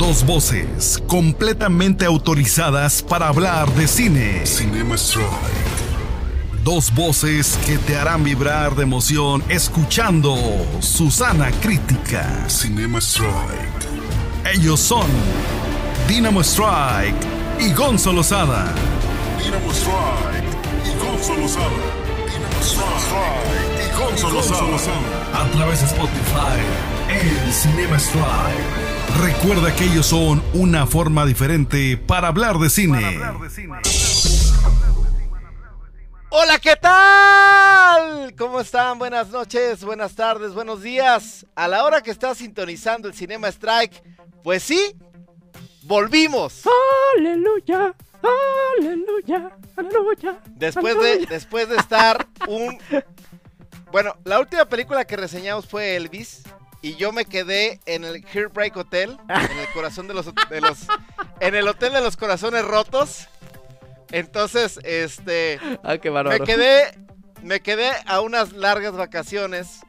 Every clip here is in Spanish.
Dos voces completamente autorizadas para hablar de cine. Cinema Strike. Dos voces que te harán vibrar de emoción escuchando Susana Crítica. Cinema Strike. Ellos son Dynamo Strike y Gonzo Lozada. Dynamo Strike y Gonzo Lozada. Dynamo Strike y Gonzo Lozada. A través de Spotify, el Cinema Strike. Recuerda que ellos son una forma diferente para hablar de cine. Hola, ¿qué tal? ¿Cómo están? Buenas noches, buenas tardes, buenos días. A la hora que estás sintonizando el Cinema Strike, pues sí, volvimos. Aleluya, aleluya, aleluya. Después de, después de estar un... Bueno, la última película que reseñamos fue Elvis. Y yo me quedé en el Heartbreak Hotel, en el corazón de los, de los... En el Hotel de los Corazones Rotos. Entonces, este... Ah, qué Me quedé, me quedé a unas largas vacaciones.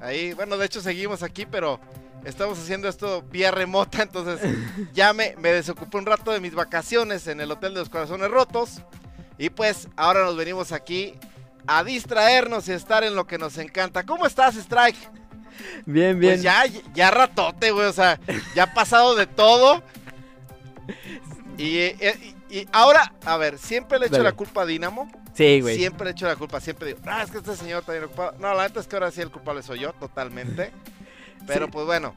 Ahí, bueno, de hecho seguimos aquí, pero estamos haciendo esto vía remota, entonces ya me, me desocupé un rato de mis vacaciones en el Hotel de los Corazones Rotos. Y pues ahora nos venimos aquí a distraernos y estar en lo que nos encanta. ¿Cómo estás, Strike? Bien, bien. Pues ya, ya ratote, güey, o sea, ya ha pasado de todo. Y, eh, y- y ahora, a ver, siempre le echo Dale. la culpa a Dinamo. sí, güey. Siempre le echo la culpa, siempre digo, ah, es que este señor está bien ocupado. No, la neta es que ahora sí el culpable soy yo, totalmente. Pero Sí. pues bueno,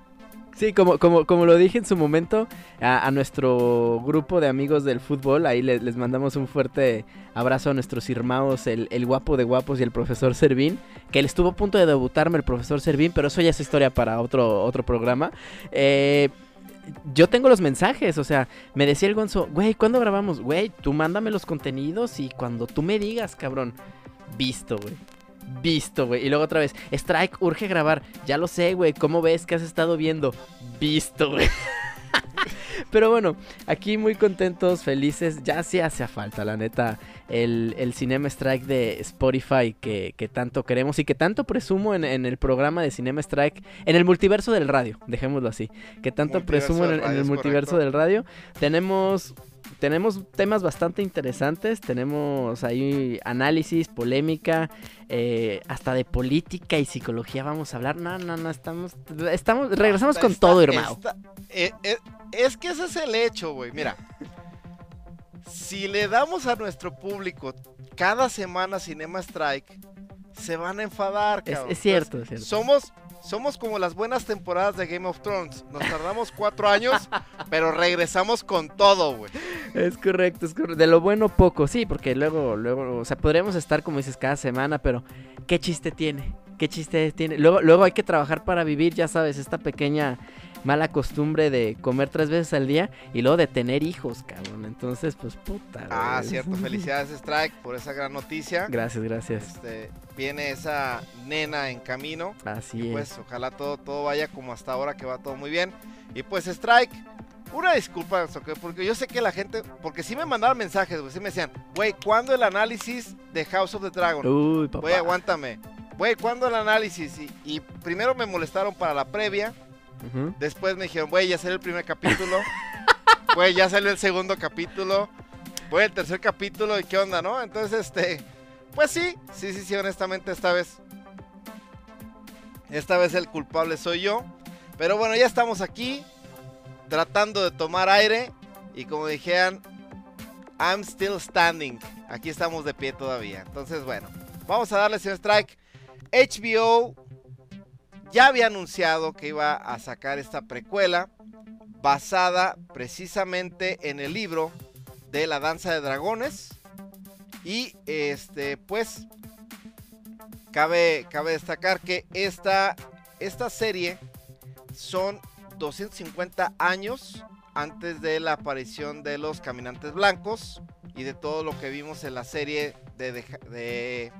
Sí, como, como, como lo dije en su momento, a, nuestro grupo de amigos del fútbol, ahí le- les mandamos un fuerte abrazo a nuestros irmãos, el, el guapo de guapos y el profesor Servín, que él estuvo a punto de debutarme el profesor Servín, pero eso ya es historia para otro, otro programa. Eh, yo tengo los mensajes, o sea, me decía el Gonzo, güey, ¿cuándo grabamos? Güey, tú mándame los contenidos y cuando tú me digas, cabrón, visto, güey. Visto, güey. Y luego otra vez, Strike, urge grabar. Ya lo sé, güey. ¿Cómo ves que has estado viendo? Visto, güey. Pero bueno, aquí muy contentos, felices. Ya sí hace falta, la neta, el, el Cinema Strike de Spotify que, que tanto queremos y que tanto presumo en, en el programa de Cinema Strike, en el multiverso del radio, dejémoslo así. Que tanto Multiverso presumo en, el- en multiverso correcto. del radio. Tenemos tenemos temas bastante interesantes, tenemos ahí análisis, polémica, eh, hasta de política y psicología vamos a hablar. No, no, no, estamos, estamos, regresamos está- con todo, hermano. eh, eh, es que ese es el hecho, güey. Mira, si le damos a nuestro público cada semana Cinema Strike, se van a enfadar, cabrón. es cierto, es cierto. Somos, somos como las buenas temporadas de Game of Thrones. Nos tardamos cuatro años, pero regresamos con todo, güey. Es correcto, es correcto. De lo bueno poco, sí, porque luego, luego, o sea, podríamos estar como dices cada semana, pero ¿qué chiste tiene? ¿Qué chiste tiene? Luego, luego hay que trabajar para vivir, ya sabes, esta pequeña mala costumbre de comer tres veces al día y luego de tener hijos, cabrón. Entonces, pues puta. Ah, güey. cierto. Felicidades, Strike, por esa gran noticia. Gracias, gracias. Este, viene esa nena en camino. Así Y es. pues ojalá todo, todo vaya como hasta ahora, que va todo muy bien. Y pues Strike, una disculpa, porque yo sé que la gente, porque sí me mandaban mensajes, güey, sí me decían, güey, ¿cuándo el análisis de House of the Dragon? Uy, papá. Güey, aguántame. Güey, ¿cuándo el análisis? Y, y primero me molestaron para la previa, Después me dijeron, güey, ya salió el primer capítulo, güey, ya salió el segundo capítulo, güey, el tercer capítulo, ¿y qué onda, no? Entonces, este, pues sí, sí, sí, sí, honestamente esta vez, esta vez el culpable soy yo, pero bueno, ya estamos aquí, tratando de tomar aire, y como dijeron, I'm still standing, aquí estamos de pie todavía, entonces bueno, vamos a darle señor Strike, HBO ya había anunciado que iba a sacar esta precuela basada precisamente en el libro de la danza de dragones. Y este pues cabe, cabe destacar que esta, esta serie son 250 años antes de la aparición de los caminantes blancos y de todo lo que vimos en la serie de, de- de-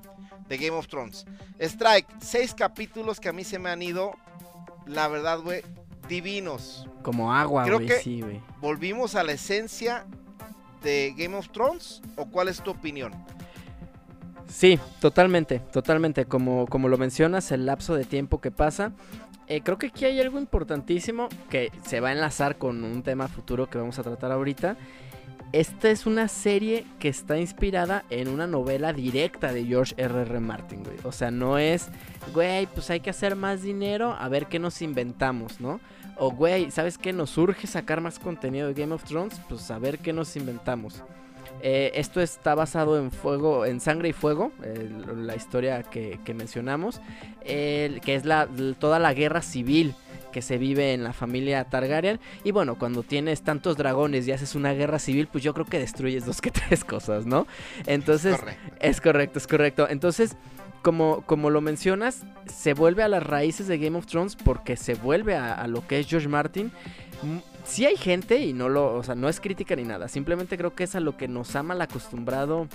de Game of Thrones. Strike, seis capítulos que a mí se me han ido, la verdad, güey, divinos. Como agua, Creo que- sí, güey. ¿Volvimos a la esencia de Game of Thrones o cuál es tu opinión? Sí, totalmente, totalmente. Como, como lo mencionas, el lapso de tiempo que pasa. eh, creo que aquí hay algo importantísimo que se va a enlazar con un tema futuro que vamos a tratar ahorita. Esta es una serie que está inspirada en una novela directa de George R.R. R. Martin, güey. O sea, no es, güey, pues hay que hacer más dinero, a ver qué nos inventamos, ¿no? O, güey, ¿sabes qué? Nos urge sacar más contenido de Game of Thrones, pues a ver qué nos inventamos. Eh, esto está basado en fuego, en sangre y fuego, la historia que, mencionamos, que es la, toda la guerra civil que se vive en la familia Targaryen. Y bueno, cuando tienes tantos dragones y haces una guerra civil, pues yo creo que destruyes dos que tres cosas, ¿no? Entonces, Correcto. es correcto, es correcto. Entonces, como, como lo mencionas, se vuelve a las raíces de Game of Thrones porque se vuelve a, a lo que es George Martin. Mm, Sí hay gente y no lo, o sea, no es crítica ni nada. Simplemente creo que es a lo que nos ha mal acostumbrado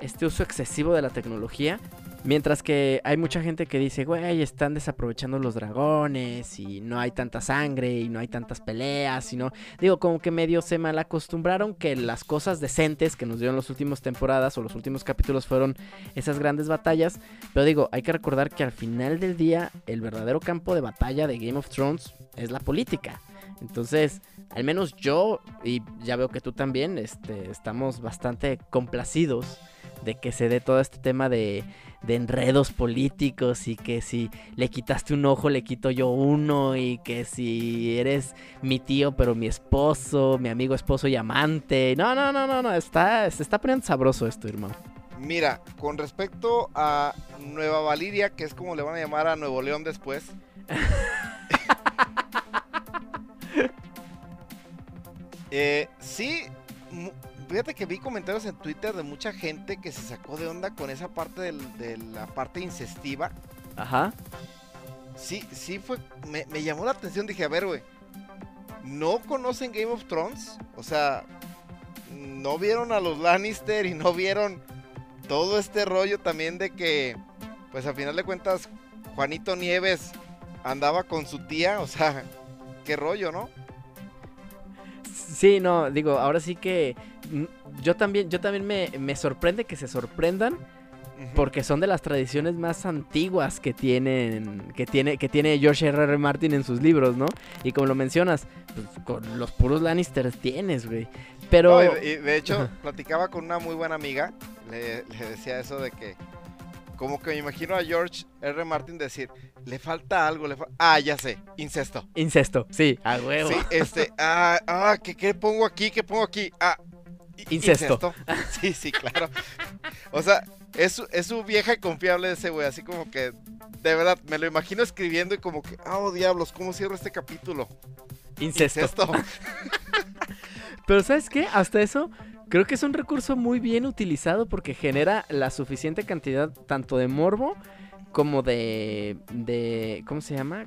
este uso excesivo de la tecnología. Mientras que hay mucha gente que dice, güey, están desaprovechando los dragones y no hay tanta sangre y no hay tantas peleas y no... Digo, como que medio se mal acostumbraron que las cosas decentes que nos dieron las últimas temporadas o los últimos capítulos fueron esas grandes batallas. Pero digo, hay que recordar que al final del día el verdadero campo de batalla de Game of Thrones es la política. Entonces, al menos yo, y ya veo que tú también, este, estamos bastante complacidos de que se dé todo este tema de, de enredos políticos y que si le quitaste un ojo, le quito yo uno y que si eres mi tío, pero mi esposo, mi amigo esposo y amante. No, no, no, no, no, está, se está poniendo sabroso esto, hermano. Mira, con respecto a Nueva Valiria, que es como le van a llamar a Nuevo León después. eh, sí, fíjate que vi comentarios en Twitter de mucha gente que se sacó de onda con esa parte del- de la parte incestiva. Ajá. Sí, sí fue, me, me llamó la atención, dije, a ver, güey, ¿no conocen Game of Thrones? O sea, no vieron a los Lannister y no vieron todo este rollo también de que, pues a final de cuentas, Juanito Nieves andaba con su tía, o sea, qué rollo, ¿no? Sí, no, digo, ahora sí que yo también, yo también me, me sorprende que se sorprendan porque son de las tradiciones más antiguas que tienen, que tiene, que tiene George R. R. Martin en sus libros, ¿no? Y como lo mencionas, pues, con los puros Lannisters tienes, güey. Pero No, y- y de hecho, platicaba con una muy buena amiga, le, le decía eso de que, como que me imagino a George R. Martin decir, le falta algo, le fa- Ah, ya sé, incesto. incesto, sí, a huevo. Sí, este, ah, ah, ¿qué, qué pongo aquí? ¿Qué pongo aquí? Ah, i- Incesto. Sí, sí, claro. O sea, es, su- es su vieja y confiable ese güey, así como que, de verdad, me lo imagino escribiendo y como que, oh, diablos, ¿cómo cierro este capítulo? Incesto. Incesto. Pero ¿sabes qué? Hasta eso creo que es un recurso muy bien utilizado porque genera la suficiente cantidad tanto de morbo como de... de ¿Cómo se llama?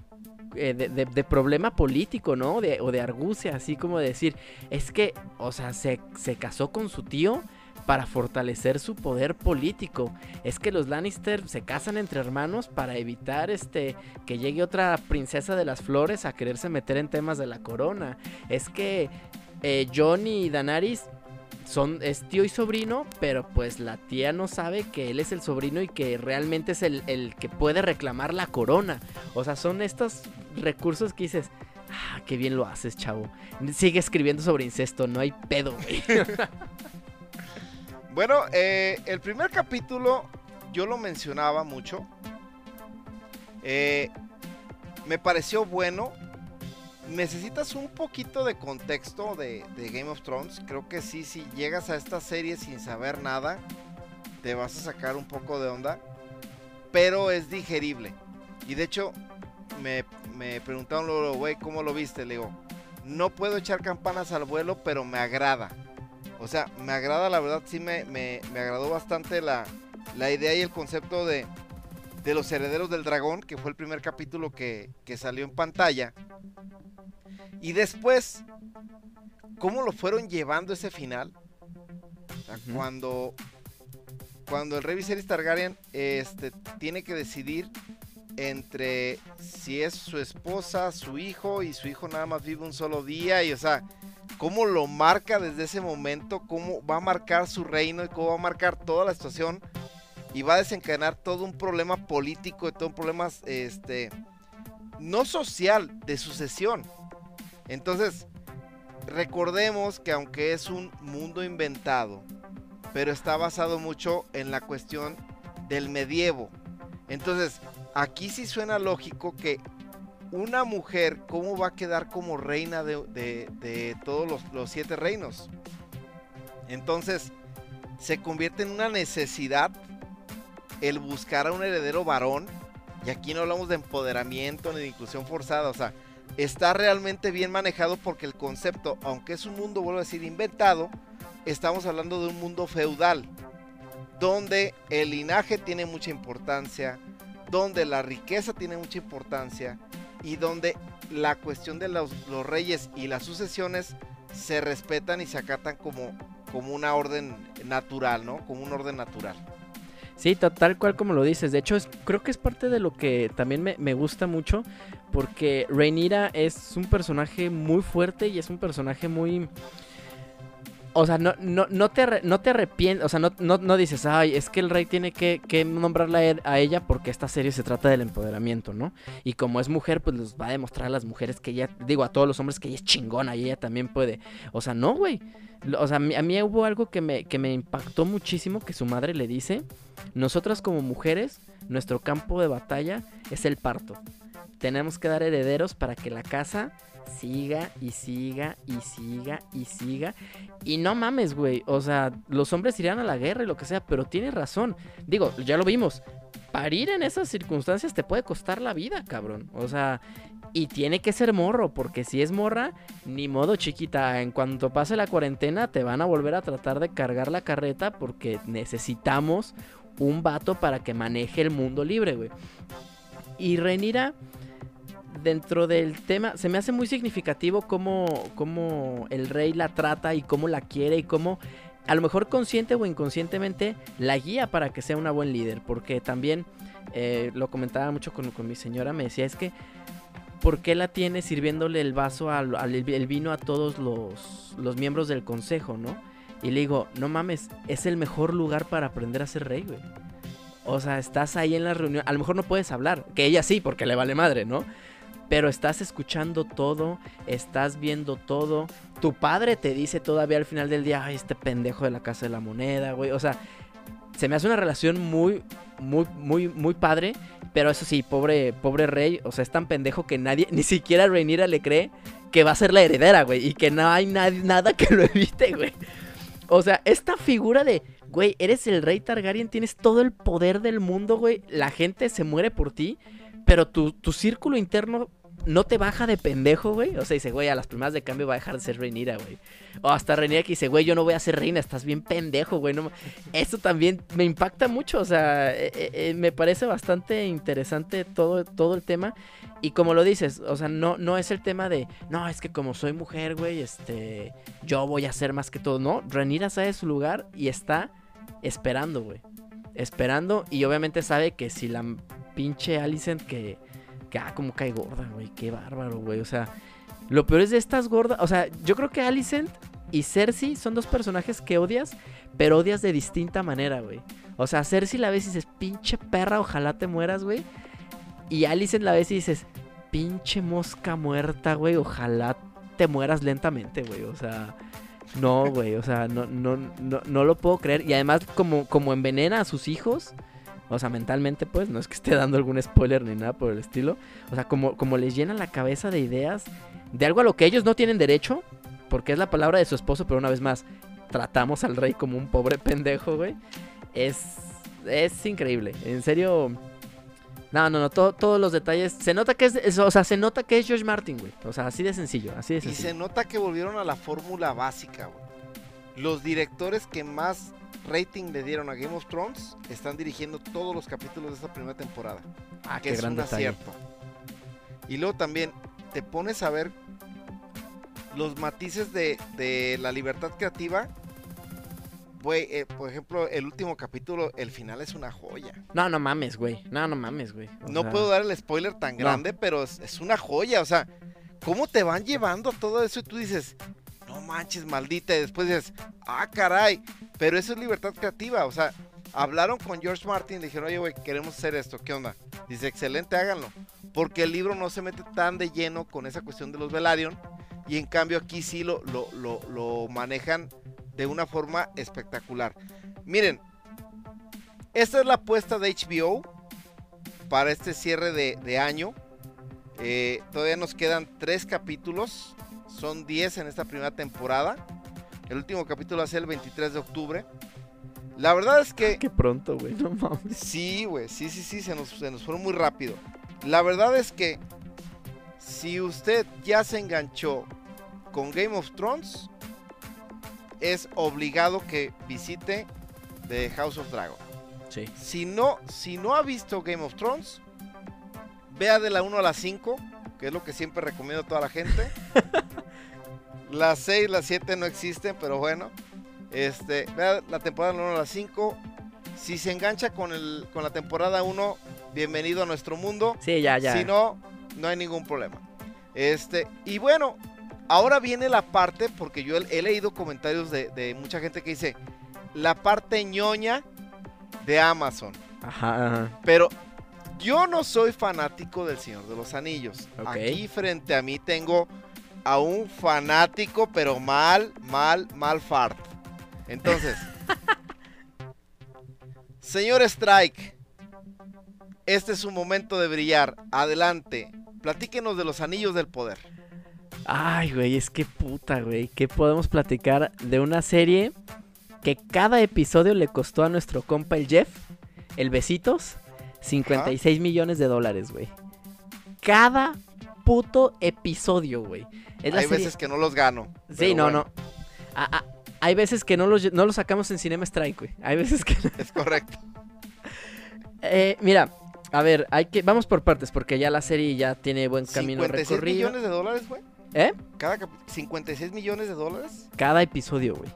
Eh, de, de- problema político, ¿no? De, o de argucia, así como de decir, es que, o sea, se, se casó con su tío para fortalecer su poder político. Es que los Lannister se casan entre hermanos para evitar este que llegue otra princesa de las flores a quererse meter en temas de la corona. Es que eh, Jon y Daenerys son es tío y sobrino, pero pues la tía no sabe que él es el sobrino y que realmente es el, el que puede reclamar la corona. O sea, son estos recursos que dices, ah, qué bien lo haces, chavo. Sigue escribiendo sobre incesto, no hay pedo. Bueno, eh, el primer capítulo yo lo mencionaba mucho. Eh, me pareció bueno. Necesitas un poquito de contexto de, Game of Thrones. Creo que sí, si llegas a esta serie sin saber nada, te vas a sacar un poco de onda. Pero es digerible. Y de hecho, me, me preguntaron luego, güey, ¿cómo lo viste? Le digo, no puedo echar campanas al vuelo, pero me agrada. O sea, me agrada, la verdad, sí me, me, me agradó bastante la, la idea y el concepto de, de los herederos del dragón, que fue el primer capítulo que, que salió en pantalla. Y después, ¿cómo lo fueron llevando ese final? O sea, Ujú. cuando, cuando el rey Viserys Targaryen este, tiene que decidir entre si es su esposa, su hijo, y su hijo nada más vive un solo día, y o sea, cómo lo marca desde ese momento, cómo va a marcar su reino y cómo va a marcar toda la situación y va a desencadenar todo un problema político y todo un problema este no social, de sucesión. Entonces, recordemos que aunque es un mundo inventado, pero está basado mucho en la cuestión del medievo. Entonces, aquí sí suena lógico que una mujer, ¿cómo va a quedar como reina de, todos los, los siete reinos? Entonces, se convierte en una necesidad el buscar a un heredero varón. Y aquí no hablamos de empoderamiento ni de inclusión forzada. O sea, está realmente bien manejado porque el concepto, aunque es un mundo, vuelvo a decir, inventado, estamos hablando de un mundo feudal. Donde el linaje tiene mucha importancia. Donde la riqueza tiene mucha importancia. Y donde la cuestión de los, reyes y las sucesiones se respetan y se acatan como, como una orden natural, ¿no? Como un orden natural. Sí, tal cual como lo dices. De hecho, creo que es parte de lo que también me, gusta mucho. Porque Rhaenyra es un personaje muy fuerte y es un personaje muy... O sea, no, no, no te, no te arrepientes, o sea, no, no, dices, ay, es que el rey tiene que, que, nombrarla a ella porque esta serie se trata del empoderamiento, ¿no? Y como es mujer, pues les va a demostrar a las mujeres que ella, digo, a todos los hombres que ella es chingona y ella también puede. O sea, no, güey. O sea, a mí, hubo algo que me, que me impactó muchísimo que su madre le dice. Nosotras como mujeres, nuestro campo de batalla es el parto. Tenemos que dar herederos para que la casa siga y siga y siga y siga. Y no mames, güey. O sea, los hombres irían a la guerra y lo que sea, pero tiene razón. Digo, ya lo vimos. Parir en esas circunstancias te puede costar la vida, cabrón. O sea, y tiene que ser morro, porque si es morra, ni modo chiquita. En cuanto pase la cuarentena, te van a volver a tratar de cargar la carreta porque necesitamos un vato para que maneje el mundo libre, güey. Y Renira, dentro del tema, se me hace muy significativo cómo, cómo el rey la trata y cómo la quiere y cómo a lo mejor consciente o inconscientemente la guía para que sea una buen líder. Porque también eh, lo comentaba mucho con, con, mi señora, me decía, es que ¿por qué la tiene sirviéndole el vaso al, el vino a todos los, los, miembros del consejo, no? Y le digo, no mames, es el mejor lugar para aprender a ser rey, güey. O sea, estás ahí en la reunión, a lo mejor no puedes hablar, que ella sí, porque le vale madre, ¿no? Pero estás escuchando todo, estás viendo todo. Tu padre te dice todavía al final del día, ay, este pendejo de la casa de la moneda, güey. O sea, se me hace una relación muy, muy, muy, muy padre. Pero eso sí, pobre, pobre rey, o sea, es tan pendejo que nadie, ni siquiera Rhaenyra le cree que va a ser la heredera, güey. Y que no hay nada que lo evite, güey. O sea, esta figura de, güey, eres el rey Targaryen, tienes todo el poder del mundo, güey. La gente se muere por ti, pero tu, tu círculo interno no te baja de pendejo, güey. O sea, dice, güey, a las primeras de cambio va a dejar de ser reinira, güey. O hasta Reinira que dice, güey, yo no voy a ser reina, estás bien pendejo, güey. No... Eso también me impacta mucho, o sea, eh, eh, eh, me parece bastante interesante todo, todo el tema. Y como lo dices, o sea, no, no es el tema de, no, es que como soy mujer, güey, este, yo voy a hacer más que todo. No, Renira sabe su lugar y está esperando, güey. Esperando y obviamente sabe que si la pinche Alicent que ah, como cae gorda, güey, qué bárbaro, güey. O sea, lo peor es de estas gordas. O sea, yo creo que Alicent y Cersei son dos personajes que odias, pero odias de distinta manera, güey. O sea, Cersei la ves y dices, pinche perra, ojalá te mueras, güey. Y Alicent la ves y dices, pinche mosca muerta, güey, ojalá te mueras lentamente, güey. O sea, no, güey, o sea, no, no, no, no lo puedo creer. Y además, como, como envenena a sus hijos, o sea, mentalmente, pues, no es que esté dando algún spoiler ni nada por el estilo. O sea, como, como les llena la cabeza de ideas de algo a lo que ellos no tienen derecho, porque es la palabra de su esposo, pero una vez más, tratamos al rey como un pobre pendejo, güey. Es, es increíble. En serio. No, no, no, todos los detalles. Se nota que es, o sea, se nota que es George Martin, güey. O sea, así de sencillo, así de sencillo. Y se nota que volvieron a la fórmula básica, güey. Los directores que más rating le dieron a Game of Thrones, están dirigiendo todos los capítulos de esta primera temporada. Ah, que es un acierto. Y luego también te pones a ver los matices de, la libertad creativa. Güey, eh, por ejemplo, el último capítulo, el final es una joya. No, no mames, güey. No, no mames, güey. No puedo dar el spoiler tan grande, pero es, es, una joya. O sea, ¿cómo te van llevando todo eso? Y tú dices, no manches, maldita. Y después dices, ah, caray. Pero eso es libertad creativa. O sea, hablaron con George Martin y dijeron, oye, güey, queremos hacer esto. ¿Qué onda? Dice, excelente, háganlo. porque el libro no se mete tan de lleno con esa cuestión de los Velaryon, y en cambio aquí sí lo, lo, lo- lo manejan de una forma espectacular. Miren, esta es la apuesta de HBO para este cierre de, de año. Eh, todavía nos quedan tres capítulos, son 10 en esta primera temporada. El último capítulo va a ser el 23 de octubre. La verdad es que Qué pronto, güey, no mames. Sí, güey, sí, sí, sí, se nos, se nos fueron muy rápido. La verdad es que si usted ya se enganchó con Game of Thrones, es obligado que visite The House of Dragon. Sí. Si no, si no ha visto Game of Thrones, vea de la 1 a la 5, que es lo que siempre recomiendo a toda la gente. las 6, las 7 no existen, pero bueno. Este, vea la temporada de la 1 a la 5. Si se engancha con, el, con la temporada 1, bienvenido a nuestro mundo. Sí, ya, ya. Si no, no hay ningún problema. Este, y bueno, ahora viene la parte, porque yo he, he leído comentarios de, de mucha gente que dice, la parte ñoña de Amazon. Ajá, ajá. Pero yo no soy fanático del Señor de los Anillos. Aquí frente a mí tengo a un fanático, pero mal, mal, mal fart. Entonces, señor Strike, este es su momento de brillar. Adelante, platíquenos de los Anillos del Poder. Ay, güey, es que puta, güey. ¿Qué podemos platicar de una serie que cada episodio le costó a nuestro compa el Jeff, el Besitos, 56 millones de dólares, güey? Cada puto episodio, güey. Hay serie- veces que no los gano. Sí, no, bueno, no. Hay veces que no los, no los sacamos en Cinema Strike, güey. Hay veces que... Es correcto. Eh, mira, a ver, hay que... Vamos por partes, porque ya la serie ya tiene buen camino 56 recorrido. millones de dólares, güey. ¿Eh? Cada cap- 56 millones de dólares. Cada episodio, güey.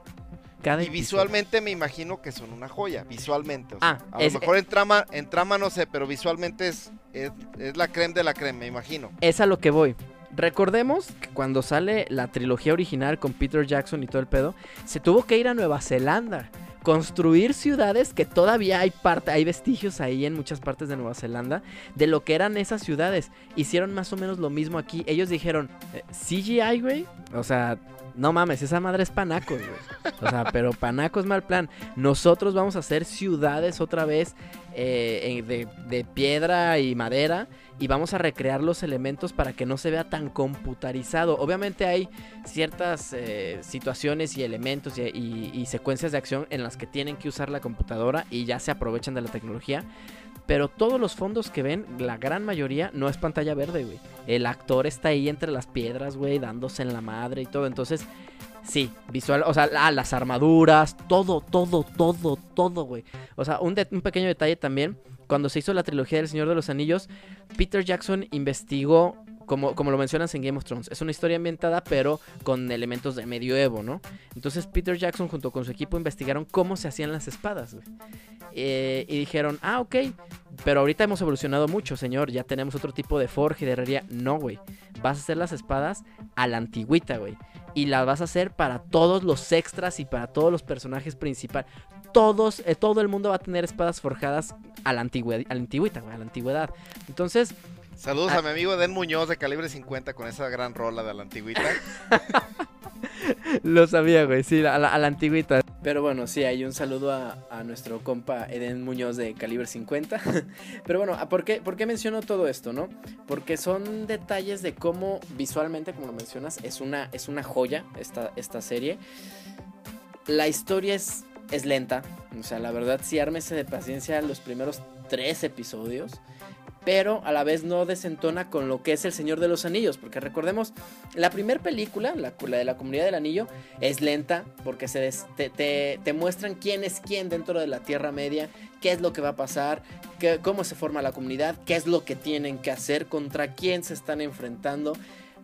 Cada Y episodio. visualmente me imagino que son una joya, visualmente. o sea, Ah, a es- lo mejor en trama, en trama no sé, pero visualmente es, es, es la creme de la creme, me imagino. Es a lo que voy. Recordemos que cuando sale la trilogía original con Peter Jackson y todo el pedo, se tuvo que ir a Nueva Zelanda. Construir ciudades que todavía hay parte, hay vestigios ahí en muchas partes de Nueva Zelanda de lo que eran esas ciudades. Hicieron más o menos lo mismo aquí. Ellos dijeron, eh, CGI, güey. O sea, no mames, esa madre es panacos, güey. O sea, pero panacos mal plan. Nosotros vamos a hacer ciudades otra vez eh, de, piedra y madera y vamos a recrear los elementos para que no se vea tan computarizado. Obviamente hay ciertas eh, situaciones y elementos y secuencias de acción en las que tienen que usar la computadora y ya se aprovechan de la tecnología. Pero todos los fondos que ven, la gran mayoría, no es pantalla verde, güey. El actor está ahí entre las piedras, güey, dándose en la madre y todo. Entonces, sí, visual, o sea, las armaduras, todo, todo, todo, todo, güey. O sea, un, un pequeño detalle también, cuando se hizo la trilogía del Señor de los Anillos, Peter Jackson investigó, como, como lo mencionas en Game of Thrones, es una historia ambientada pero con elementos de medioevo, ¿no? Entonces Peter Jackson junto con su equipo investigaron cómo se hacían las espadas, güey. Eh, y dijeron, ah, ok, pero ahorita hemos evolucionado mucho, señor, ya tenemos otro tipo de forja y de herrería. No, güey, vas a hacer las espadas a la antigüita, güey. Y las vas a hacer para todos los extras y para todos los personajes principales. Todos, eh, todo el mundo va a tener espadas forjadas a la a la antigüita, güey, a la antigüedad. Entonces, Saludos Ah. a mi amigo Den Muñoz de calibre 50 con esa gran rola de la antigüita. Lo sabía, güey, sí, a la, a la antigüita. Pero bueno, sí, hay un saludo a, a nuestro compa Eden Muñoz de calibre 50. Pero bueno, ¿a ¿por qué, ¿por qué menciono todo esto, no? Porque son detalles de cómo visualmente, como lo mencionas, es una, es una joya esta, esta serie. La historia es, es lenta, o sea, la verdad sí ármese de paciencia los primeros tres episodios. Pero a la vez no desentona con lo que es El Señor de los Anillos. Porque recordemos, la primera película, la, de la Comunidad del Anillo, es lenta porque se des- te muestran quién es quién dentro de la Tierra Media, qué es lo que va a pasar, qué- cómo se forma la comunidad, qué es lo que tienen que hacer, contra quién se están enfrentando.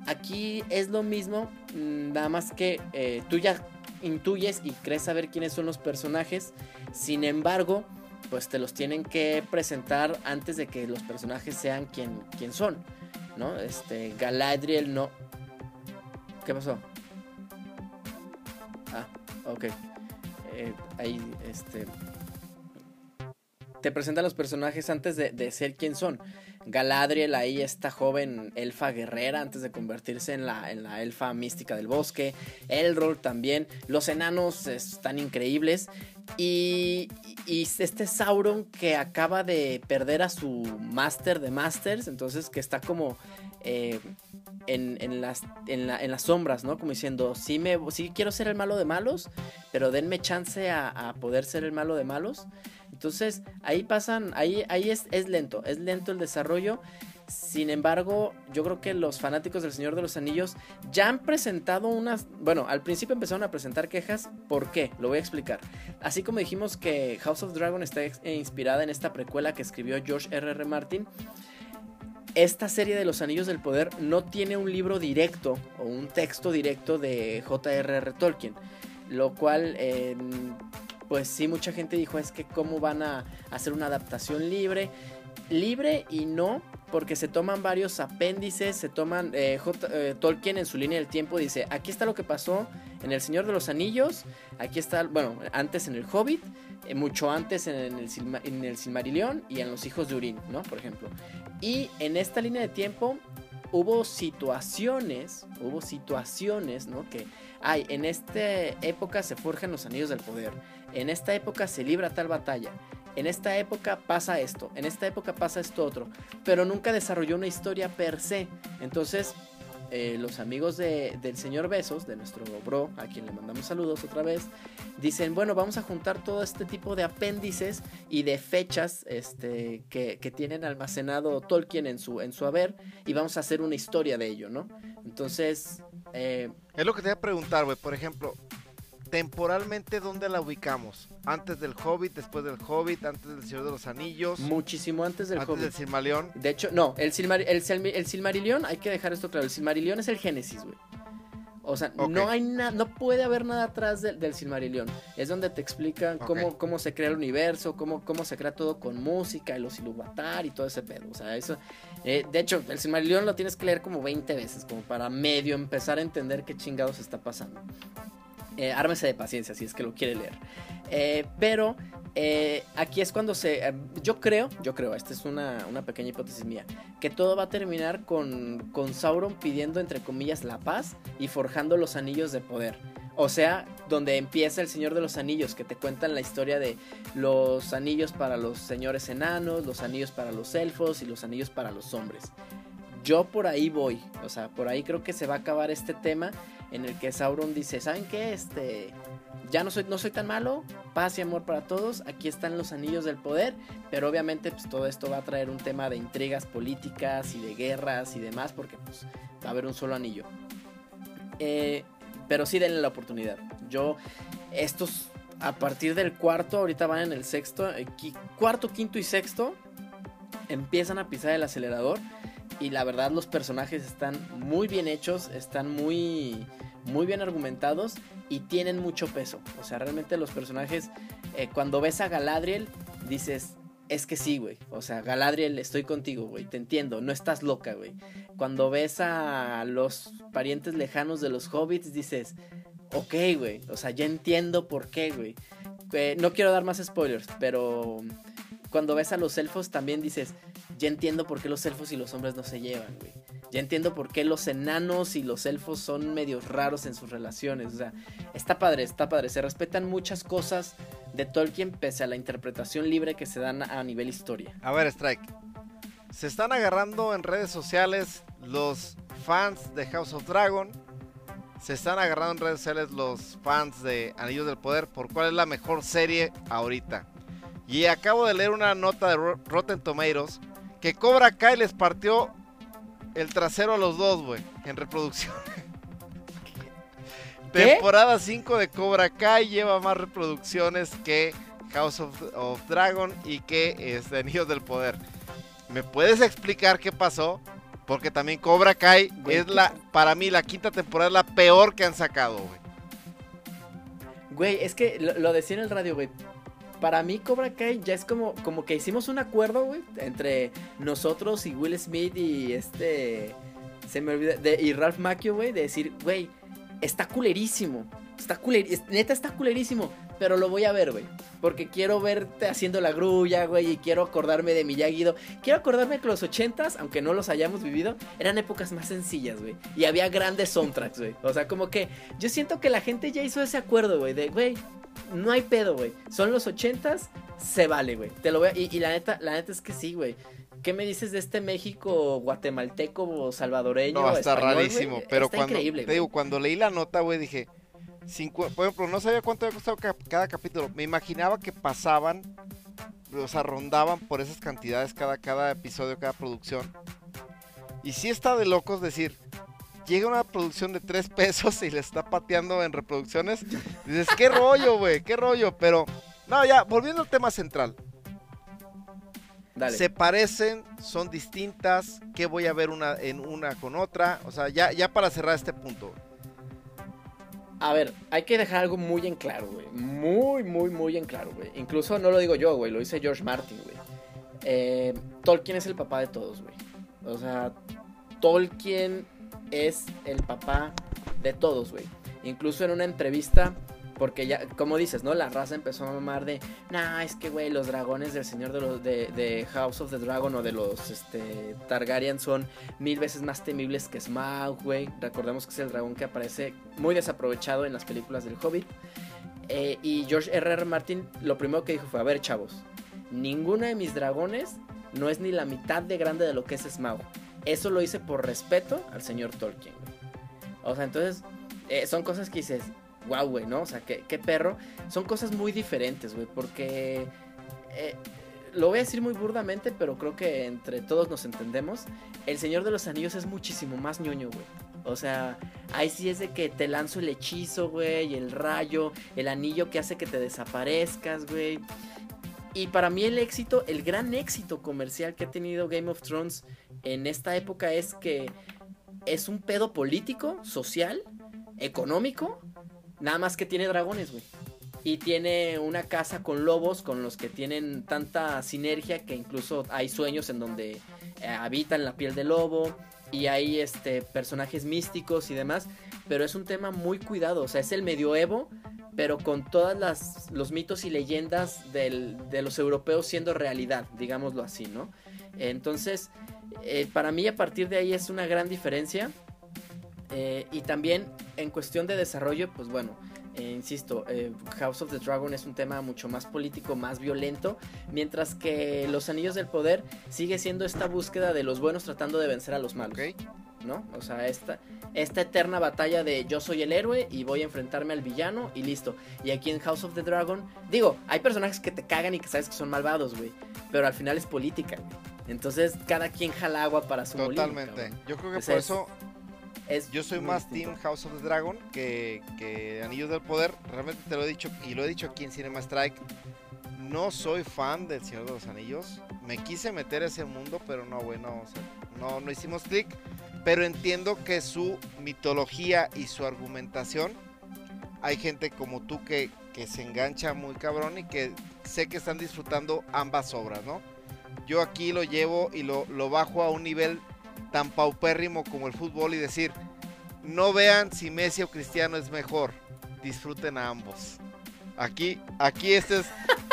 Aquí es lo mismo, mm, nada más que eh, tú ya intuyes y crees saber quiénes son los personajes. Sin embargo, pues te los tienen que presentar antes de que los personajes sean quien, quien son, ¿no? Este, Galadriel no... ¿Qué pasó? Ah, ok. Eh, ahí, este... Te presentan los personajes antes de, de ser quien son. Galadriel ahí, esta joven elfa guerrera antes de convertirse en la, en la elfa mística del bosque. Elrond también. Los enanos están increíbles. Y, y este Sauron que acaba de perder a su Master de Masters. Entonces que está como eh, en, las, en, las sombras, ¿no? Como diciendo, sí, me, sí quiero ser el malo de malos, pero denme chance a, a poder ser el malo de malos. Entonces, ahí pasan, ahí, ahí es, es lento, es lento el desarrollo. Sin embargo, yo creo que los fanáticos del Señor de los Anillos ya han presentado unas... Bueno, al principio empezaron a presentar quejas. ¿Por qué? Lo voy a explicar. Así como dijimos que House of Dragon está inspirada en esta precuela que escribió George R.R. R. Martin, esta serie de los Anillos del Poder no tiene un libro directo o un texto directo de J.R.R. Tolkien. Lo cual pues sí, mucha gente dijo es que cómo van a hacer una adaptación libre. Libre y no, porque se toman varios apéndices, se toman... Eh, eh, Tolkien en su línea del tiempo dice, aquí está lo que pasó en El Señor de los Anillos, aquí está, bueno, antes en El Hobbit, eh, mucho antes en el, el Silmarillion y en Los Hijos de Urín, ¿no? Por ejemplo. Y en esta línea de tiempo hubo situaciones, hubo situaciones, ¿no? Que hay, en esta época se forjan los anillos del poder, en esta época se libra tal batalla, en esta época pasa esto, en esta época pasa esto otro, pero nunca desarrolló una historia per se. Entonces, eh, los amigos de, del señor Besos, de nuestro bro, a quien le mandamos saludos otra vez, dicen, bueno, vamos a juntar todo este tipo de apéndices y de fechas este, que, que, tienen almacenado Tolkien en su, en su haber y vamos a hacer una historia de ello, ¿no? Entonces... Eh, es lo que te voy a preguntar, güey, por ejemplo, temporalmente, ¿dónde la ubicamos? ¿Antes del Hobbit, después del Hobbit, antes del Señor de los Anillos? Muchísimo antes del antes Hobbit. del Silmarillion. De hecho, no, el, el, Silmarillion, hay que dejar esto claro, el Silmarillion es el Génesis, güey. O sea, no hay nada, no puede haber nada atrás del Silmarillion. Es donde te explican cómo, cómo se crea el universo, cómo, cómo se crea todo con música, y los Iluvatar y todo ese pedo. O sea, eso. Eh, de hecho, el Silmarillion lo tienes que leer como 20 veces, como para medio empezar a entender qué chingados está pasando. Eh, ármese de paciencia si es que lo quiere leer. Eh, pero eh, aquí es cuando se... yo creo, yo creo, esta es una, pequeña hipótesis mía, que todo va a terminar con, con Sauron pidiendo entre comillas la paz y forjando los anillos de poder. O sea, donde empieza el Señor de los Anillos, que te cuentan la historia de los anillos para los señores enanos, los anillos para los elfos y los anillos para los hombres. Yo por ahí voy, o sea, por ahí creo que se va a acabar este tema en el que Sauron dice, ¿saben qué? Este, ya no soy, no soy tan malo, paz y amor para todos, aquí están los anillos del poder, pero obviamente pues todo esto va a traer un tema de intrigas políticas y de guerras y demás, porque pues va a haber un solo anillo. Eh, pero sí denle la oportunidad. Yo, estos, a partir del cuarto, ahorita van en el sexto, eh, cuarto, quinto y sexto, empiezan a pisar el acelerador y la verdad los personajes están muy bien hechos, están muy, muy bien argumentados y tienen mucho peso. O sea, realmente los personajes, eh, cuando ves a Galadriel, dices, es que sí, güey. O sea, Galadriel, estoy contigo, güey. Te entiendo, no estás loca, güey. Cuando ves a los parientes lejanos de los hobbits, dices, ok, güey. O sea, ya entiendo por qué, güey. Eh, no quiero dar más spoilers, pero cuando ves a los elfos también dices, ya entiendo por qué los elfos y los hombres no se llevan, güey. Ya entiendo por qué los enanos y los elfos son medios raros en sus relaciones. O sea, está padre, está padre. Se respetan muchas cosas de Tolkien pese a la interpretación libre que se dan a nivel historia. A ver, Strike. Se están agarrando en redes sociales los fans de House of Dragon. Se están agarrando en redes sociales los fans de Anillos del Poder por cuál es la mejor serie ahorita. Y acabo de leer una nota de Rotten Tomatoes que Cobra Kai les partió el trasero a los dos, güey, en reproducción. Temporada 5 de Cobra Kai lleva más reproducciones que House of, Dragon y que este, Anillos del Poder. ¿Me puedes explicar qué pasó? Porque también Cobra Kai es la, para mí, la quinta temporada es la peor que han sacado, güey. Güey, es que lo, lo decía en el radio, güey para mí Cobra Kai ya es como, como que hicimos un acuerdo, güey, entre nosotros y Will Smith y este... Se me olvida, de, y Ralph Macchio, güey, de decir, güey, está culerísimo, Está culer, es- neta está culerísimo, pero lo voy a ver, güey. Porque quiero verte haciendo la grulla, güey, y quiero acordarme de Miyagi-Do. Quiero acordarme que los ochentas, aunque no los hayamos vivido, eran épocas más sencillas, güey. Y había grandes soundtracks, güey. O sea, como que yo siento que la gente ya hizo ese acuerdo, güey, de, güey, no hay pedo, güey. Son los ochentas, se vale, güey. Te lo voy a... y, y la neta, la neta es que sí, güey. ¿Qué me dices de este México guatemalteco o salvadoreño? No, está español, rarísimo. Pero Está cuando, increíble, te digo, cuando leí la nota, güey, dije, por ejemplo, no sabía cuánto había costado ca- cada capítulo. Me imaginaba que pasaban, o sea, rondaban por esas cantidades cada, cada episodio, cada producción. Y sí está de locos decir, llega una producción de tres pesos y le está pateando en reproducciones. Dices, qué rollo, güey, qué rollo. Pero, no, ya, volviendo al tema central. Dale. Se parecen, son distintas. ¿Qué voy a ver una en una con otra? O sea, ya, ya para cerrar este punto. A ver, hay que dejar algo muy en claro, güey. Muy, muy, muy en claro, güey. Incluso no lo digo yo, güey. Lo dice George Martin, güey. Eh, Tolkien es el papá de todos, güey. O sea, Tolkien es el papá de todos, güey. Incluso en una entrevista, porque ya, como dices, ¿no? La raza empezó a mamar de, nah, es que, güey, los dragones del señor de, los, de, House of the Dragon o de los este, Targaryen son mil veces más temibles que Smaug, güey. Recordemos que es el dragón que aparece muy desaprovechado en las películas del Hobbit. Eh, y George R. R. Martin lo primero que dijo fue, a ver, chavos, ninguno de mis dragones no es ni la mitad de grande de lo que es Smaug. Eso lo hice por respeto al señor Tolkien. O sea, entonces, eh, son cosas que dices, wow, güey, ¿no? O sea, qué, qué perro. Son cosas muy diferentes, güey, porque... eh, lo voy a decir muy burdamente, pero creo que entre todos nos entendemos. El Señor de los Anillos es muchísimo más ñoño, güey. O sea, ahí sí es de que te lanzo el hechizo, güey, el rayo, el anillo que hace que te desaparezcas, güey. Y para mí el éxito, el gran éxito comercial que ha tenido Game of Thrones en esta época es que es un pedo político, social, económico, nada más que tiene dragones, güey. Y tiene una casa con lobos con los que tienen tanta sinergia que incluso hay sueños en donde eh, habitan la piel de lobo y hay este personajes místicos y demás, pero es un tema muy cuidado, o sea, es el medioevo, pero con todas las los mitos y leyendas del- de los europeos siendo realidad, digámoslo así, ¿no? Entonces, eh, para mí a partir de ahí es una gran diferencia. Eh, y también en cuestión de desarrollo, pues bueno, eh, insisto, eh, House of the Dragon es un tema mucho más político, más violento, mientras que Los Anillos del Poder sigue siendo esta búsqueda de los buenos tratando de vencer a los malos. ¿no? O sea, esta, esta eterna batalla de yo soy el héroe y voy a enfrentarme al villano y listo. Y aquí en House of the Dragon, digo, hay personajes que te cagan y que sabes que son malvados, güey, pero al final es política, güey. Entonces, cada quien jala agua para su Totalmente. Yo creo que por es- eso Es yo soy más distinto. Team House of the Dragon que, que Anillos del Poder. Realmente te lo he dicho y lo he dicho aquí en Cinema Strike. No soy fan del Señor de los Anillos. Me quise meter a ese mundo, pero no, güey, no, o sea, no, no hicimos clic. Pero entiendo que su mitología y su argumentación, hay gente como tú que, que se engancha muy cabrón y que sé que están disfrutando ambas obras, ¿no? Yo aquí lo llevo y lo, lo bajo a un nivel tan paupérrimo como el fútbol y decir, no vean si Messi o Cristiano es mejor, disfruten a ambos. Aquí, aquí este es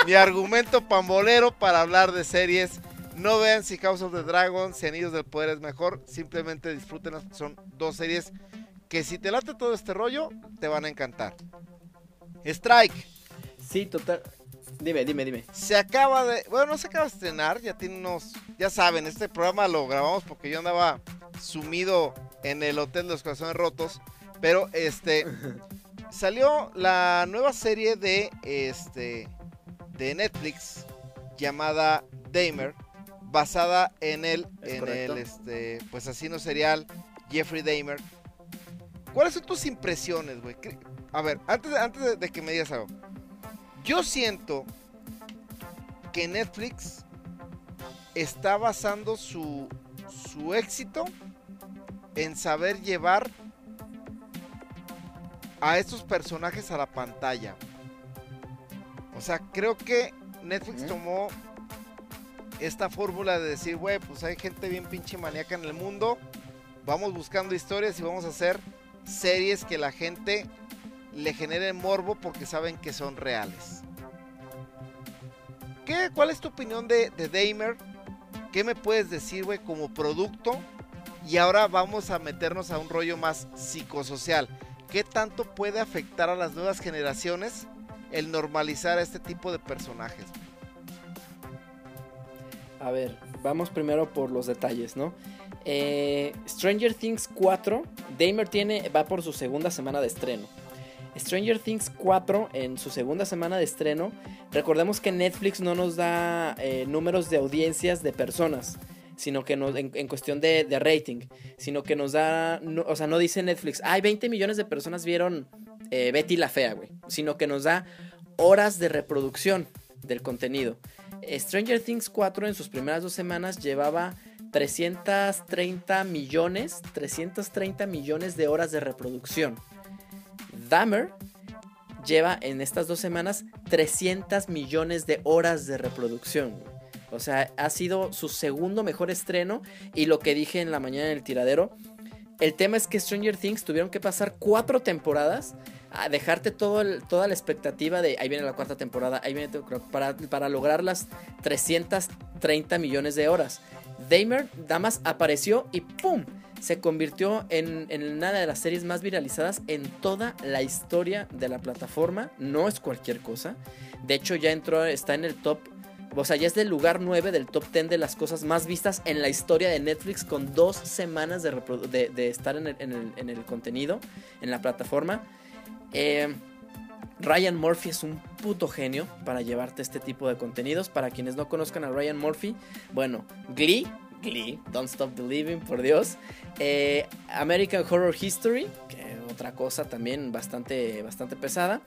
mi argumento pambolero para hablar de series. No vean si House of the Dragon, si Anillos del Poder es mejor, simplemente disfrútenlas. Son dos series que si te late todo este rollo, te van a encantar. Strike, Sí, total. Dime, dime, dime. se acaba de. Bueno, no se acaba de estrenar, ya tiene unos. Ya saben, este programa lo grabamos porque yo andaba sumido en el Hotel de los Corazones Rotos. Pero este. salió la nueva serie de. Este. De Netflix. Llamada Dahmer. Basada en el. En correcto. el este. Pues asesino serial. Jeffrey Dahmer. ¿Cuáles son tus impresiones, güey? ¿Qué- A ver, antes, de- antes de que me digas algo. Yo siento que Netflix está basando su, su éxito en saber llevar a estos personajes a la pantalla. O sea, creo que Netflix tomó esta fórmula de decir, güey, pues hay gente bien pinche maníaca en el mundo. Vamos buscando historias y vamos a hacer series que la gente le generen morbo porque saben que son reales. ¿Qué, ¿Cuál es tu opinión de, de? ¿Qué me puedes decir, güey, como producto? Y ahora vamos a meternos a un rollo más psicosocial. ¿Qué tanto puede afectar a las nuevas generaciones el normalizar a este tipo de personajes? A ver, vamos primero por los detalles, ¿no? Eh, Stranger Things 4, Damer tiene, va por su segunda semana de estreno. Stranger Things 4 en su segunda semana de estreno, recordemos que Netflix no nos da eh, números de audiencias de personas, sino que nos, en, cuestión de, rating, sino que nos da, o sea, no dice Netflix, hay 20 millones de personas vieron eh, Betty la Fea, güey, sino que nos da horas de reproducción del contenido. Stranger Things 4 en sus primeras dos semanas llevaba 330 millones, 330 millones de horas de reproducción. Dahmer lleva en estas dos semanas 300 millones de horas de reproducción. O sea, ha sido su segundo mejor estreno. Y lo que dije en la mañana en el tiradero. El tema es que Stranger Things tuvieron que pasar cuatro temporadas a dejarte toda la expectativa de ahí viene la cuarta temporada, ahí viene para, para lograr las 330 millones de horas. Damer, Damas apareció y ¡pum! Se convirtió en, una de las series más viralizadas en toda la historia de la plataforma. No es cualquier cosa. De hecho, ya entró, está en el top o sea, ya es del lugar 9 del top 10 de las cosas más vistas en la historia de Netflix con dos semanas de, de, estar en el, en el, contenido, en la plataforma. Eh, Ryan Murphy es un puto genio para llevarte este tipo de contenidos. Para quienes no conozcan a Ryan Murphy, bueno, Glee, Don't Stop Believing, por Dios. Eh, American Horror History, que otra cosa también bastante, bastante pesada.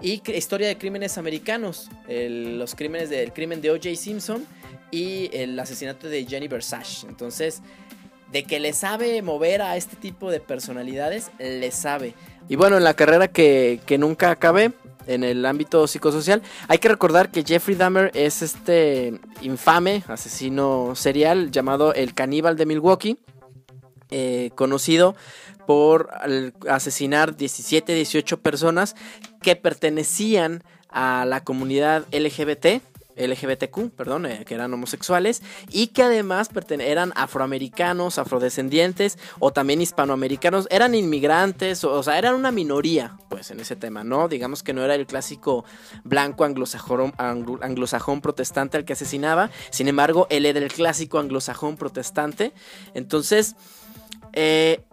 Y Historia de Crímenes Americanos, los crímenes del crimen de O.J. Simpson y el asesinato de Jenny Versace. Entonces, de que le sabe mover a este tipo de personalidades, le sabe. Y bueno, en la carrera que, nunca acabé, en el ámbito psicosocial, hay que recordar que Jeffrey Dahmer es este infame asesino serial llamado el caníbal de Milwaukee, eh, conocido por asesinar 17, 18 personas que pertenecían a la comunidad LGBT LGBTQ, perdón, eh, que eran homosexuales y que además eran afroamericanos, afrodescendientes o también hispanoamericanos, eran inmigrantes, o, sea, eran una minoría, pues en ese tema, ¿no? Digamos que no era el clásico blanco anglosajón, anglosajón protestante al que asesinaba, sin embargo, él era el clásico anglosajón protestante, entonces, eh,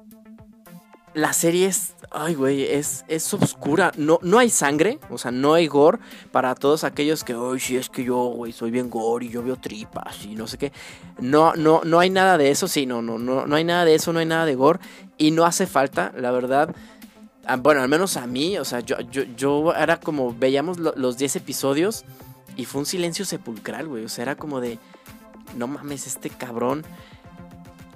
la serie es Ay, güey, es, es oscura. No, no hay sangre, o sea, no hay gore para todos aquellos que, ay, sí, es que yo, güey, soy bien gore y yo veo tripas y no sé qué. No, no, no hay nada de eso, sí, no, no, no, no hay nada de eso, no hay nada de gore y no hace falta, la verdad. Ah, bueno, al menos a mí, o sea, yo, yo, yo era como, veíamos los 10 episodios y fue un silencio sepulcral, güey. O sea, era como de, no mames, este cabrón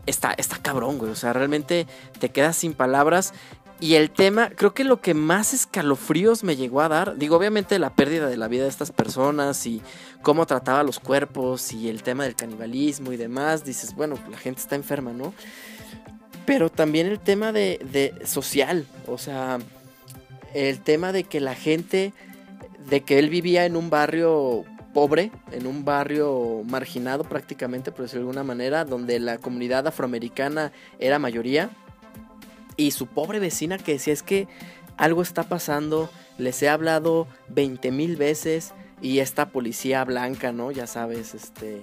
está, está cabrón, güey. O sea, realmente te quedas sin palabras. Y el tema, creo que lo que más escalofríos me llegó a dar, digo, obviamente la pérdida de la vida de estas personas y cómo trataba los cuerpos y el tema del canibalismo y demás, dices, bueno, la gente está enferma, ¿no? Pero también el tema de, de social, o sea, el tema de que la gente, de que él vivía en un barrio pobre, en un barrio marginado prácticamente, por decirlo de alguna manera, donde la comunidad afroamericana era mayoría y su pobre vecina que decía es que algo está pasando, les he hablado 20 mil veces y esta policía blanca, ¿no? Ya sabes, este,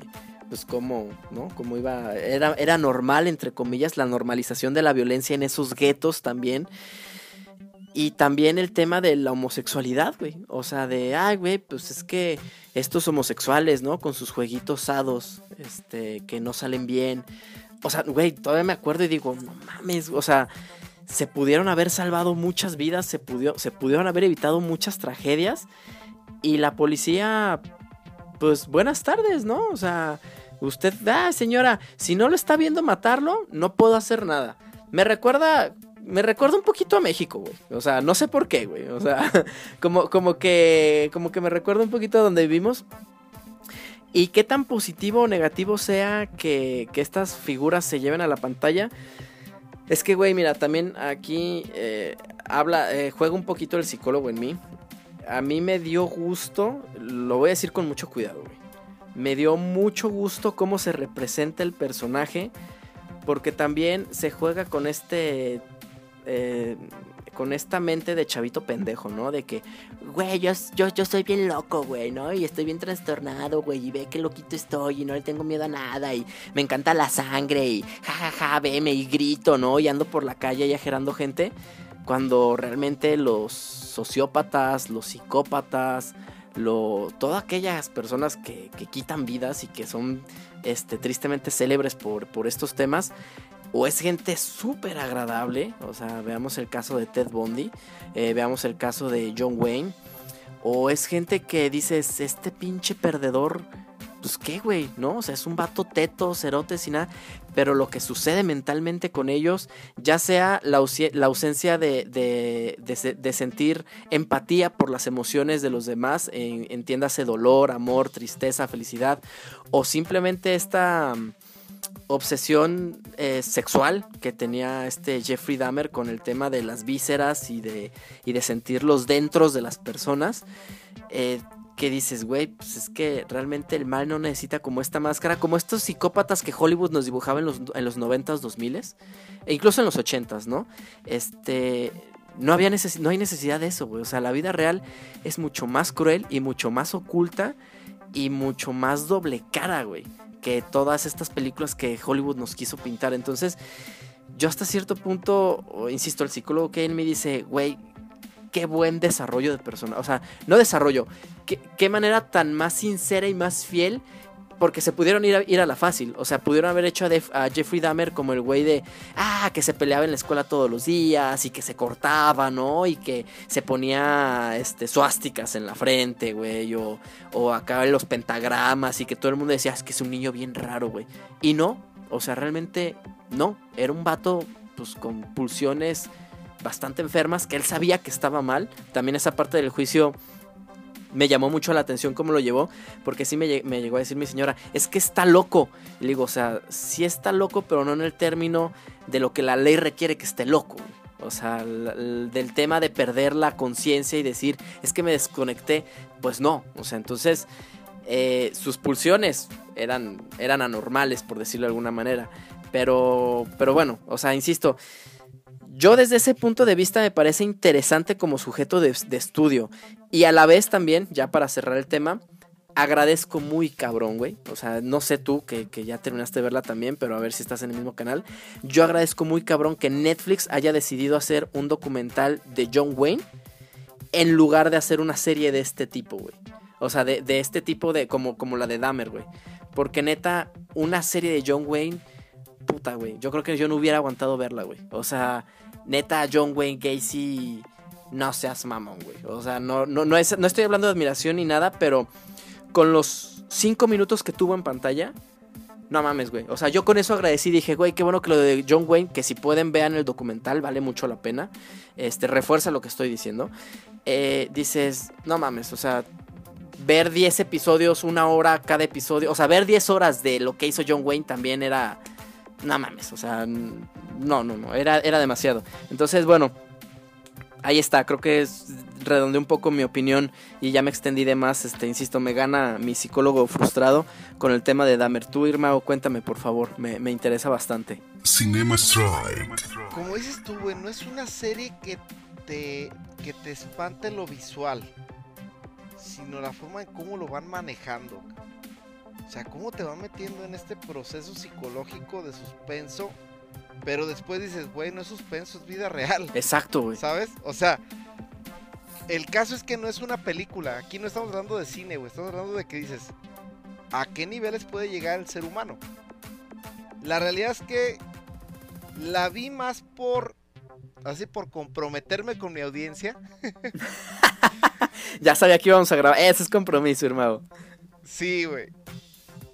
pues cómo, ¿no? Cómo iba, era, era normal, entre comillas, la normalización de la violencia en esos guetos también. Y también el tema de la homosexualidad, güey. O sea, de, ay, güey, pues es que estos homosexuales, ¿no? Con sus jueguitos sados, este, que no salen bien. O sea, güey, todavía me acuerdo y digo, no mames, o sea, se pudieron haber salvado muchas vidas, se, se pudieron haber evitado muchas tragedias. Y la policía, pues buenas tardes, ¿no? O sea, usted, ah, señora, si no lo está viendo matarlo, no puedo hacer nada. Me recuerda, me recuerda un poquito a México, güey. O sea, no sé por qué, güey. O sea, como, como que, como que me recuerda un poquito a donde vivimos. Y qué tan positivo o negativo sea que, que estas figuras se lleven a la pantalla Es que, güey, mira, también aquí eh, habla, eh, juega un poquito el psicólogo en mí. A mí me dio gusto, lo voy a decir con mucho cuidado, güey. Me dio mucho gusto cómo se representa el personaje, porque también se juega con este eh, con esta mente de chavito pendejo, ¿no? De que, güey, yo, yo, yo soy bien loco, güey, ¿no? Y estoy bien trastornado, güey, y ve qué loquito estoy y no le tengo miedo a nada y me encanta la sangre y jajaja, ja, ja, veme y grito, ¿no? Y ando por la calle y ajerando gente, cuando realmente los sociópatas, los psicópatas, lo, todas aquellas personas que, que quitan vidas y que son este, tristemente célebres por, por estos temas, o es gente súper agradable, o sea, veamos el caso de Ted Bundy, eh, veamos el caso de John Wayne, o es gente que dices, este pinche perdedor, pues qué, güey, ¿no? O sea, es un vato teto, cerote, sin nada, pero lo que sucede mentalmente con ellos, ya sea la, ausencia de, de, de, de, sentir empatía por las emociones de los demás, entiéndase dolor, amor, tristeza, felicidad, o simplemente esta obsesión eh, sexual que tenía este Jeffrey Dahmer con el tema de las vísceras y de, y de sentir los de las personas. Eh, que dices, güey, pues es que realmente el mal no necesita como esta máscara, como estos psicópatas que Hollywood nos dibujaba en los, en los 90s, 2000s, e incluso en los 80s, ¿no? Este, no, había no hay necesidad de eso, güey. O sea, la vida real es mucho más cruel y mucho más oculta y mucho más doble cara, güey que todas estas películas que Hollywood nos quiso pintar. Entonces, yo hasta cierto punto, insisto, el psicólogo Kane me dice, güey, qué buen desarrollo de persona. O sea, no desarrollo, qué, qué manera tan más sincera y más fiel porque se pudieron ir a, ir a la fácil. O sea, pudieron haber hecho a, Jeffrey Dahmer como el güey de, ah, que se peleaba en la escuela todos los días y que se cortaba, ¿no? Y que se ponía este, suásticas en la frente, güey. O, o acá los pentagramas y que todo el mundo decía, es que es un niño bien raro, güey. Y no, o sea, realmente no. Era un vato, pues, con pulsiones bastante enfermas, que él sabía que estaba mal. También esa parte del juicio me llamó mucho la atención cómo lo llevó, porque sí me, llegó a decir mi señora, es que está loco. Le digo, o sea, sí está loco, pero no en el término de lo que la ley requiere que esté loco. O sea, del tema de perder la conciencia y decir, es que me desconecté, pues no. O sea, entonces eh, sus pulsiones eran, eran anormales, por decirlo de alguna manera. Pero, pero bueno, o sea, insisto, yo desde ese punto de vista me parece interesante como sujeto de, estudio. Y a la vez también, ya para cerrar el tema, agradezco muy cabrón, güey. O sea, no sé tú que, ya terminaste de verla también, pero a ver si estás en el mismo canal. Yo agradezco muy cabrón que Netflix haya decidido hacer un documental de John Wayne en lugar de hacer una serie de este tipo, güey. O sea, de, este tipo de, como, como la de Dahmer, güey. Porque neta, una serie de John Wayne, puta, güey. Yo creo que yo no hubiera aguantado verla, güey. O sea, neta, John Wayne Gacy, no seas mamón, güey. O sea, no, no, no, es, no estoy hablando de admiración ni nada, pero con los cinco minutos que tuvo en pantalla, no mames, güey. O sea, yo con eso agradecí. Dije, güey, qué bueno que lo de John Wayne, que si pueden vean el documental, vale mucho la pena. Este, refuerza lo que estoy diciendo. Eh, dices, no mames, o sea, ver 10 episodios, una hora cada episodio. O sea, ver 10 horas de lo que hizo John Wayne también era no mames, o sea, no, no, no, era, era demasiado. Entonces, bueno, ahí está, creo que es redondeé un poco mi opinión y ya me extendí de más, este, insisto, me gana mi psicólogo frustrado con el tema de Dahmer. Tú, Irma, o cuéntame, por favor, me, me interesa bastante. Cinema Strike. Como dices tú, güey, no es una serie que te, que te espante lo visual, sino la forma en cómo lo van manejando. O sea, cómo te va metiendo en este proceso psicológico de suspenso, pero después dices, güey, no es suspenso, es vida real. Exacto, güey. ¿Sabes? O sea, el caso es que no es una película. Aquí no estamos hablando de cine, güey. Estamos hablando de que dices, ¿a qué niveles puede llegar el ser humano? La realidad es que la vi más por así por comprometerme con mi audiencia. ya sabía que íbamos a grabar. Ese es compromiso, hermano. Sí, güey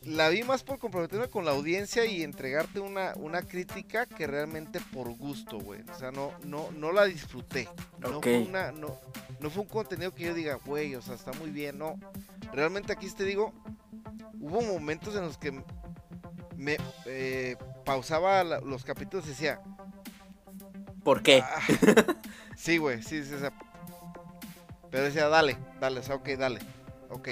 la vi más por comprometerme con la audiencia y entregarte una, una crítica que realmente por gusto, güey. O sea, no, no, no la disfruté. No, fue una, no, no fue un contenido que yo diga, güey, o sea, está muy bien, no. Realmente aquí te digo, hubo momentos en los que me eh, pausaba los capítulos y decía, ¿Por qué? Ah, sí, güey, sí, sí, o sea, Pero decía, dale, dale, o sea, ok, dale. Ok.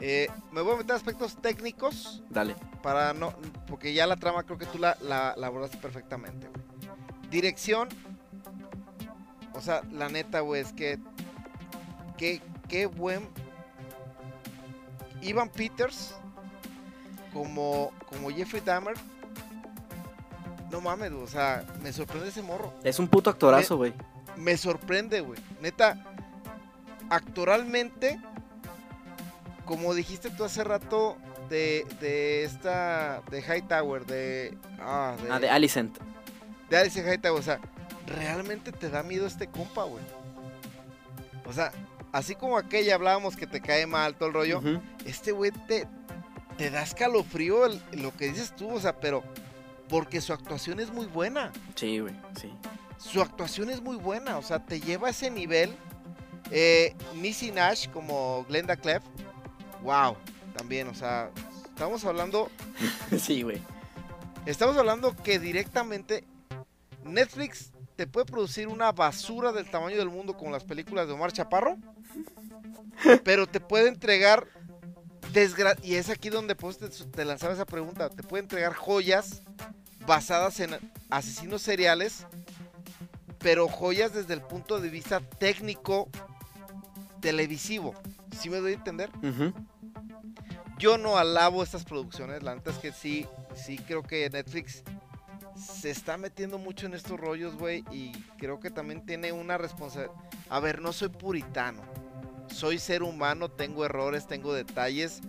Eh, me voy a meter aspectos técnicos Dale. para no. Porque ya la trama creo que tú la, la, la abordaste perfectamente, güey. Dirección. O sea, la neta, güey, es que. Qué, qué buen. Ivan Peters. Como, como Jeffrey Dahmer. No mames, güey, o sea, me sorprende ese morro. Es un puto actorazo, güey. Me sorprende, güey. Neta, actoralmente, como dijiste tú hace rato de, de esta, de Hightower, de... Ah, de, Ah, de Alicent. de Alice Hightower, o sea, realmente te da miedo este compa, güey. O sea, así como aquella hablábamos que te cae mal todo el rollo, este güey te, te da escalofrío el- lo que dices tú, o sea, pero porque su actuación es muy buena. Sí, güey, sí. Su actuación es muy buena, o sea, te lleva a ese nivel. Eh, Missy Nash como Glenda Clef, wow, también, o sea, estamos hablando, sí, güey. estamos hablando que directamente Netflix te puede producir una basura del tamaño del mundo como las películas de Omar Chaparro, pero te puede entregar desgra y es aquí donde pues, te, te lanzaba esa pregunta, te puede entregar joyas basadas en asesinos seriales, pero joyas desde el punto de vista técnico televisivo. ¿Sí me doy a entender? Ujú. Yo no alabo estas producciones, la neta es que sí, sí creo que Netflix se está metiendo mucho en estos rollos, güey, y creo que también tiene una responsabilidad. A ver, no soy puritano, soy ser humano, tengo errores, tengo detalles,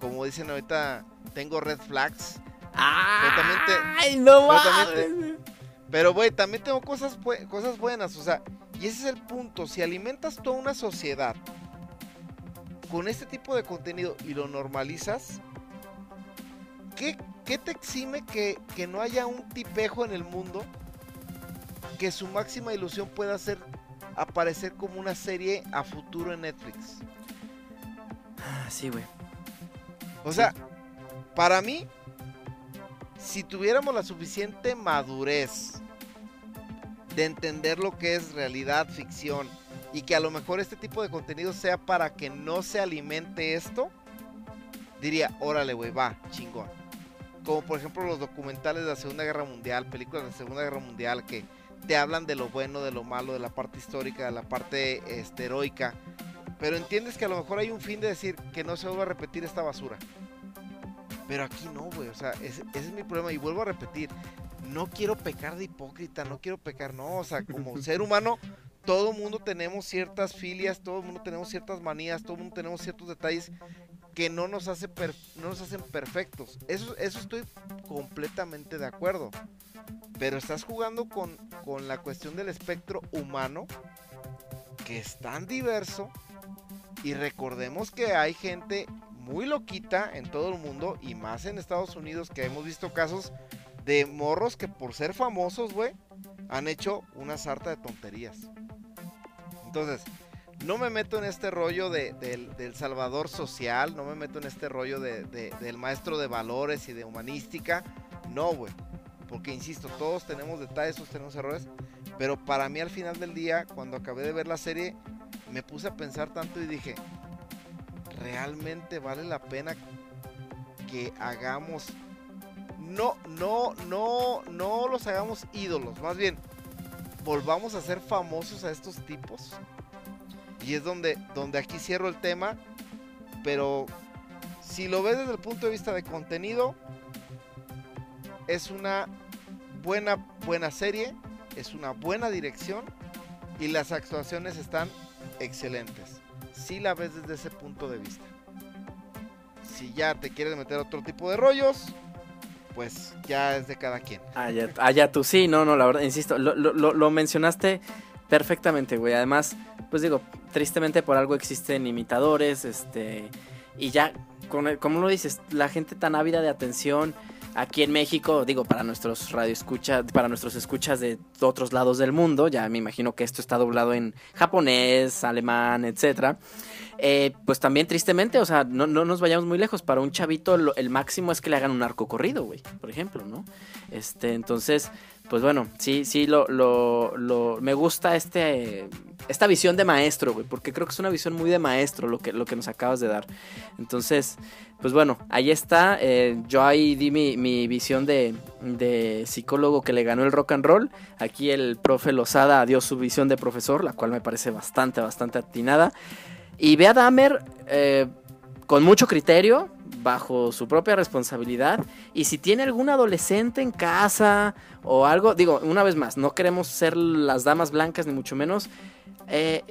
como dicen ahorita, tengo red flags, ¡Ay, no mames! pero, güey, también tengo cosas, bue- cosas buenas, o sea, y ese es el punto, si alimentas toda una sociedad con este tipo de contenido y lo normalizas, ¿qué, qué te exime que, que no haya un tipejo en el mundo que su máxima ilusión pueda ser aparecer como una serie a futuro en Netflix? Ah, Sí, güey. O sea, para mí, si tuviéramos la suficiente madurez de entender lo que es realidad, ficción, y que a lo mejor este tipo de contenido sea para que no se alimente esto, diría, órale, güey, va, chingón. Como por ejemplo los documentales de la Segunda Guerra Mundial, películas de la Segunda Guerra Mundial que te hablan de lo bueno, de lo malo, de la parte histórica, de la parte este, heroica. Pero entiendes que a lo mejor hay un fin de decir que no se vuelva a repetir esta basura. Pero aquí no, güey. O sea, ese, ese es mi problema. Y vuelvo a repetir. No quiero pecar de hipócrita. No quiero pecar. No, o sea, como ser humano, todo mundo tenemos ciertas filias. Todo mundo tenemos ciertas manías. Todo mundo tenemos ciertos detalles que no nos, hace per- no nos hacen perfectos. Eso, eso estoy completamente de acuerdo. Pero estás jugando con, con la cuestión del espectro humano. Que es tan diverso. Y recordemos que hay gente muy loquita en todo el mundo y más en Estados Unidos que hemos visto casos de morros que por ser famosos, güey, han hecho una sarta de tonterías. Entonces, no me meto en este rollo de- del, del salvador social, no me meto en este rollo de- de- del maestro de valores y de humanística. No, güey. Porque, insisto, todos tenemos detalles, todos tenemos errores. Pero para mí al final del día, cuando acabé de ver la serie, me puse a pensar tanto y dije, realmente vale la pena que hagamos no no no no los hagamos ídolos. Más bien volvamos a ser famosos a estos tipos. Y es donde donde aquí cierro el tema. Pero si lo ves desde el punto de vista de contenido es una buena buena serie es una buena dirección y las actuaciones están excelentes. Si la ves desde ese punto de vista. Si ya te quieres meter otro tipo de rollos, pues ya es de cada quien. Allá, allá tú, sí, no, no, la verdad, insisto, lo, lo- lo- lo mencionaste perfectamente, güey. Además, pues digo, tristemente por algo existen imitadores, este, y ya, con el- como lo dices, la gente tan ávida de atención, aquí en México, digo, para nuestros radioescuchas, para nuestros escuchas de otros lados del mundo, ya me imagino que esto está doblado en japonés, alemán, etcétera. Eh, pues también tristemente, o sea, no, no, nos vayamos muy lejos. Para un chavito el máximo es que le hagan un arco corrido, güey, por ejemplo, ¿no? Este, entonces, pues bueno, sí, sí, lo, lo, lo- me gusta este, esta visión de maestro, güey, porque creo que es una visión muy de maestro lo que, lo que nos acabas de dar. Entonces, pues bueno, ahí está. eh, yo ahí di mi, mi visión de, de psicólogo que le ganó el rock and roll. Aquí el profe Lozada dio su visión de profesor, la cual me parece bastante, bastante atinada. Y ve a Dahmer eh, con mucho criterio, bajo su propia responsabilidad. Y si tiene algún adolescente en casa o algo, digo, una vez más, no queremos ser las damas blancas ni mucho menos. eh,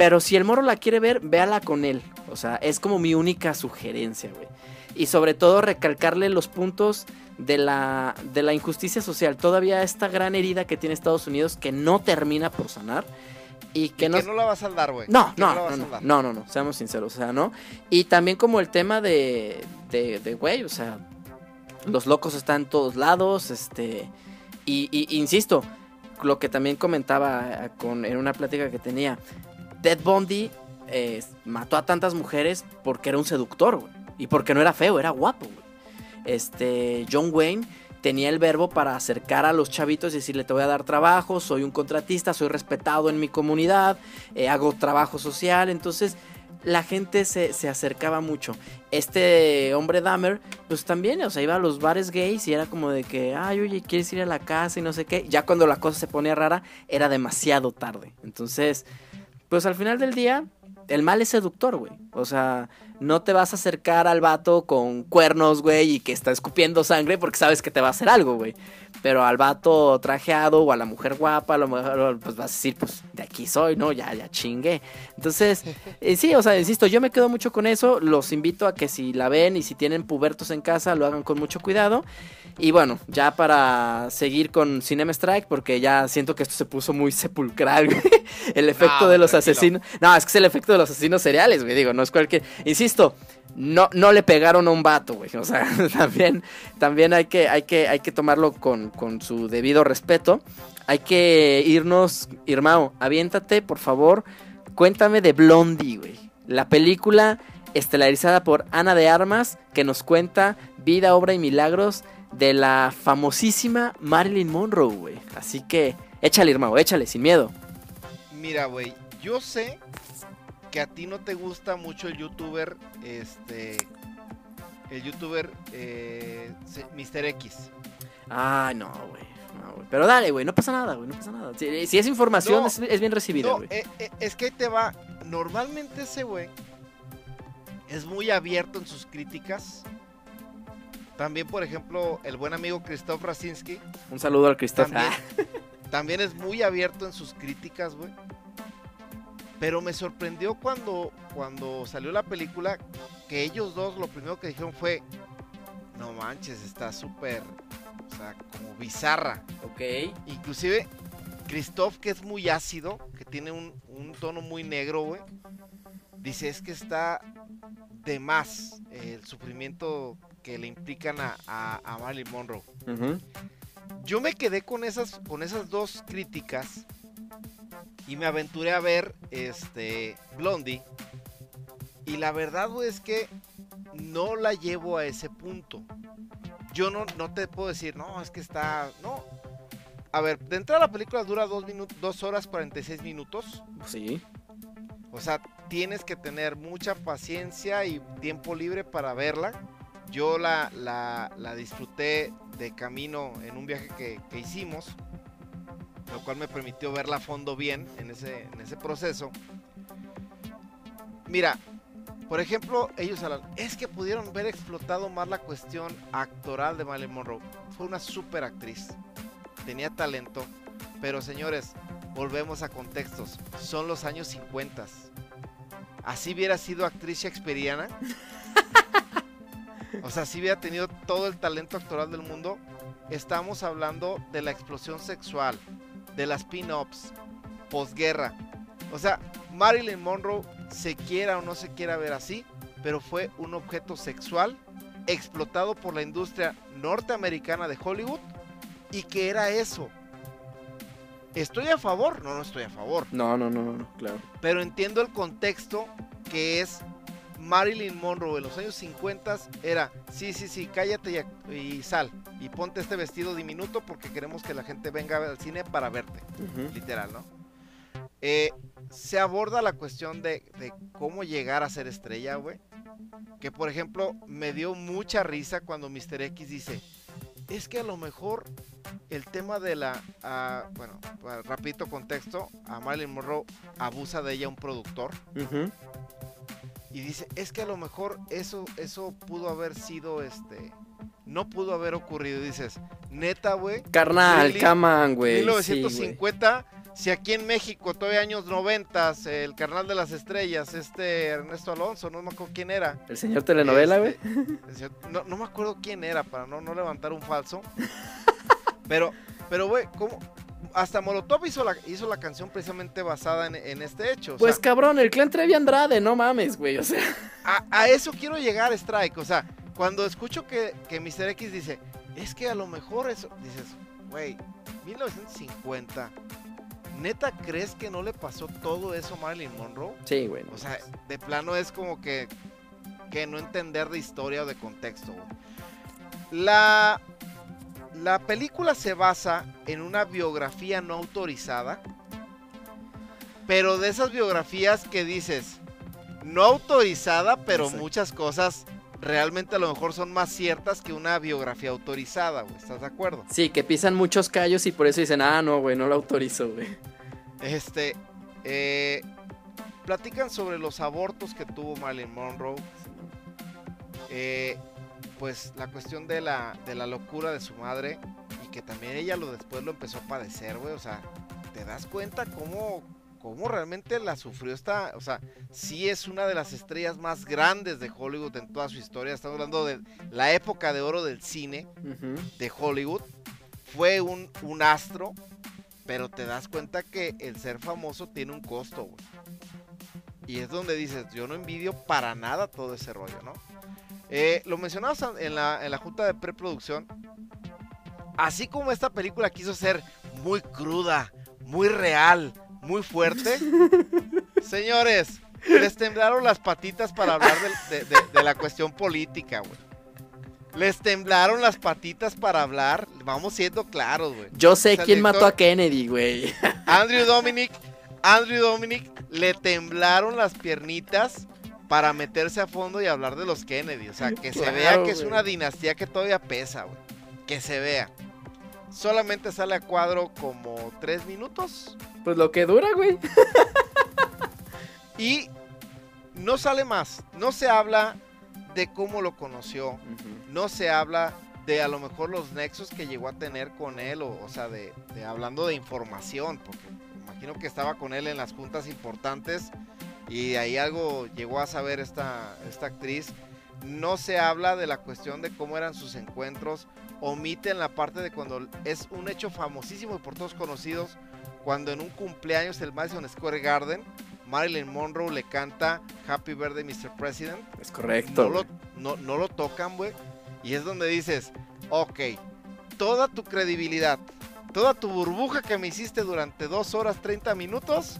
pero si el moro la quiere ver, véala con él. O sea, es como mi única sugerencia, güey. Y sobre todo recalcarle los puntos de la, de la injusticia social. Todavía esta gran herida que tiene Estados Unidos que no termina por sanar. Y que no, no la vas a saldar, güey. no, no, no, no, no, no, no, seamos sinceros, o sea, ¿no? Y también como el tema de, de, de, güey, o sea, los locos están en todos lados, este, y, y- insisto, lo que también comentaba eh, con, en una plática que tenía, Ted Bundy eh, mató a tantas mujeres porque era un seductor, güey, y porque no era feo, era guapo, güey. Este, John Wayne tenía el verbo para acercar a los chavitos y decirle te voy a dar trabajo, soy un contratista, soy respetado en mi comunidad, eh, hago trabajo social, entonces la gente se, se acercaba mucho. Este hombre Dahmer, pues también, o sea, iba a los bares gays y era como de que, ay, oye, ¿quieres ir a la casa y no sé qué? Ya cuando la cosa se ponía rara, era demasiado tarde. Entonces, pues al final del día, el mal es seductor, güey. O sea, no te vas a acercar al vato con cuernos, güey, y que está escupiendo sangre porque sabes que te va a hacer algo, güey. Pero al vato trajeado o a la mujer guapa, a lo mejor pues vas a decir, pues de aquí soy, ¿no? Ya, ya chingué. Entonces, eh, sí, o sea, insisto, yo me quedo mucho con eso. Los invito a que si la ven y si tienen pubertos en casa, lo hagan con mucho cuidado. Y bueno, ya para seguir con Cinema Strike, porque ya siento que esto se puso muy sepulcral, güey. El efecto No, de los tranquilo. asesinos. No, es que es el efecto de los asesinos seriales, güey. Digo, no es cualquier. Insisto, no, no le pegaron a un vato, güey. O sea, también, también hay que, hay que, hay que tomarlo con, con su debido respeto. Hay que irnos, Irmao, aviéntate, por favor. Cuéntame de Blondie, güey. La película estelarizada por Ana de Armas, que nos cuenta vida, obra y milagros de la famosísima Marilyn Monroe, güey. Así que, échale, Irmao, échale, sin miedo. Mira, güey, yo sé que a ti no te gusta mucho el youtuber, este, el youtuber eh, Mr. X. Ay, no, güey. no. Pero dale, güey, no pasa nada, güey, no pasa nada. Si, si es información, No, es, es bien recibida, No, güey. eh, eh, es que ahí te va. Normalmente ese güey es muy abierto en sus críticas. También, por ejemplo, el buen amigo Christoph Rasinski Un saludo al Cristóbal. también, también es muy abierto en sus críticas, güey. Pero me sorprendió cuando, cuando salió la película que ellos dos lo primero que dijeron fue, no manches, está súper, o sea, como bizarra. ok. Inclusive, Christoph, que es muy ácido, que tiene un, un tono muy negro, güey, dice es que está de más eh, el sufrimiento que le implican a, a, a Marilyn Monroe. Yo me quedé con esas, con esas dos críticas y me aventuré a ver este Blondie. Y la verdad, es que no la llevo a ese punto. Yo no, no te puedo decir, no, es que está. No. A ver, de entrada la película dura 2 dos horas 46 minutos. Sí. O sea, tienes que tener mucha paciencia y tiempo libre para verla. Yo la, la, la disfruté de camino en un viaje que, que hicimos, lo cual me permitió verla a fondo bien en ese, en ese proceso. Mira, por ejemplo, ellos hablan, es que pudieron haber explotado más la cuestión actoral de Marilyn Monroe. Fue una super actriz, tenía talento, pero señores, volvemos a contextos. Son los años 50. Así hubiera sido actriz shakespeariana. O sea, si hubiera tenido todo el talento actoral del mundo. Estamos hablando de la explosión sexual, de las pin-ups, posguerra. O sea, Marilyn Monroe, se quiera o no se quiera ver así, pero fue un objeto sexual explotado por la industria norteamericana de Hollywood y que era eso. ¿Estoy a favor? No, no estoy a favor. No, no, no, no, claro. Pero entiendo el contexto que es Marilyn Monroe en los años 50 era, sí, sí, sí, cállate y, y sal y ponte este vestido diminuto porque queremos que la gente venga al cine para verte, literal, ¿no? Eh, se aborda la cuestión de, de cómo llegar a ser estrella, güey. Que por ejemplo me dio mucha risa cuando Mr. X dice, es que a lo mejor el tema de la, ah, bueno, rapidito contexto, a Marilyn Monroe abusa de ella un productor. Y dice, es que a lo mejor eso, eso pudo haber sido, este, no pudo haber ocurrido. Y dices, neta, güey, Carnal, on, güey. sí, güey. 1950, si aquí en México, todavía años 90, el carnal de las estrellas, este Ernesto Alonso, no me acuerdo quién era. El señor telenovela, güey. Este, no, no me acuerdo quién era, para no, no levantar un falso. Pero, pero, güey, ¿cómo? Hasta Molotov hizo la, hizo la canción precisamente basada en, en este hecho. o Pues sea, cabrón, el clan Trevi Andrade, no mames, güey. O sea, a, a eso quiero llegar, Strike. O sea, cuando escucho que, que Mr. X dice, es que a lo mejor eso, dices, güey, 1950, ¿neta crees que no le pasó todo eso a Marilyn Monroe? sí, güey. no O sea, de plano es como que, que no entender de historia o de contexto. güey. La, la película se basa en una biografía no autorizada, pero de esas biografías que dices, no autorizada, pero Exacto. muchas cosas realmente a lo mejor son más ciertas que una biografía autorizada, güey. ¿Estás de acuerdo? Sí, que pisan muchos callos y por eso dicen, ah, no, güey, no lo autorizo, güey. Este, eh, platican sobre los abortos que tuvo Marilyn Monroe. Eh, pues la cuestión de la, de la locura de su madre y que también ella lo después lo empezó a padecer, güey. O sea, ¿te das cuenta cómo, cómo realmente la sufrió esta? O sea, sí es una de las estrellas más grandes de Hollywood en toda su historia. Estamos hablando de la época de oro del cine de Hollywood. Fue un, un astro, pero te das cuenta que el ser famoso tiene un costo, güey. Y es donde dices, yo no envidio para nada todo ese rollo, ¿no? Eh, lo mencionabas en la, en la junta de preproducción. Así como esta película quiso ser muy cruda, muy real, muy fuerte. señores, les temblaron las patitas para hablar de, de- de la cuestión política, güey. Les temblaron las patitas para hablar. Vamos siendo claros, güey. Yo sé O sea, el quién mató a Kennedy, güey. Andrew Dominic, Andrew Dominic le temblaron las piernitas para meterse a fondo y hablar de los Kennedy. O sea, que se Claro, vea que es una dinastía que todavía pesa, güey. Que se vea. Solamente sale a cuadro como tres minutos Pues lo que dura, güey. y no sale más. No se habla de cómo lo conoció. no se habla de a lo mejor los nexos que llegó a tener con él, o, o sea, de, de hablando de información, porque imagino que estaba con él en las juntas importantes y ahí algo llegó a saber esta, esta actriz. No se habla de la cuestión de cómo eran sus encuentros, omiten la parte de cuando es un hecho famosísimo y por todos conocidos, cuando en un cumpleaños el Madison Square Garden, Marilyn Monroe le canta Happy Birthday Mr. President Es correcto. no lo, no, no lo tocan, güey. Y es donde dices, ok, toda tu credibilidad, toda tu burbuja que me hiciste durante 2 horas 30 minutos,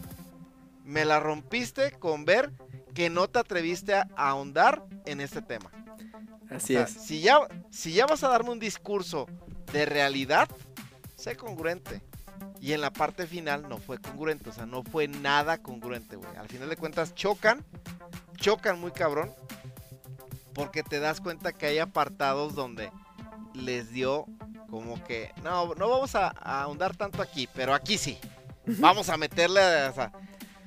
me la rompiste con ver que no te atreviste a ahondar en este tema. Así O sea, es. Si ya, si ya vas a darme un discurso de realidad, sé congruente. Y en la parte final no fue congruente, o sea, no fue nada congruente, güey. Al final de cuentas chocan, chocan muy cabrón, porque te das cuenta que hay apartados donde les dio como que, no, no vamos a, a ahondar tanto aquí, pero aquí sí. Vamos a meterle o sea,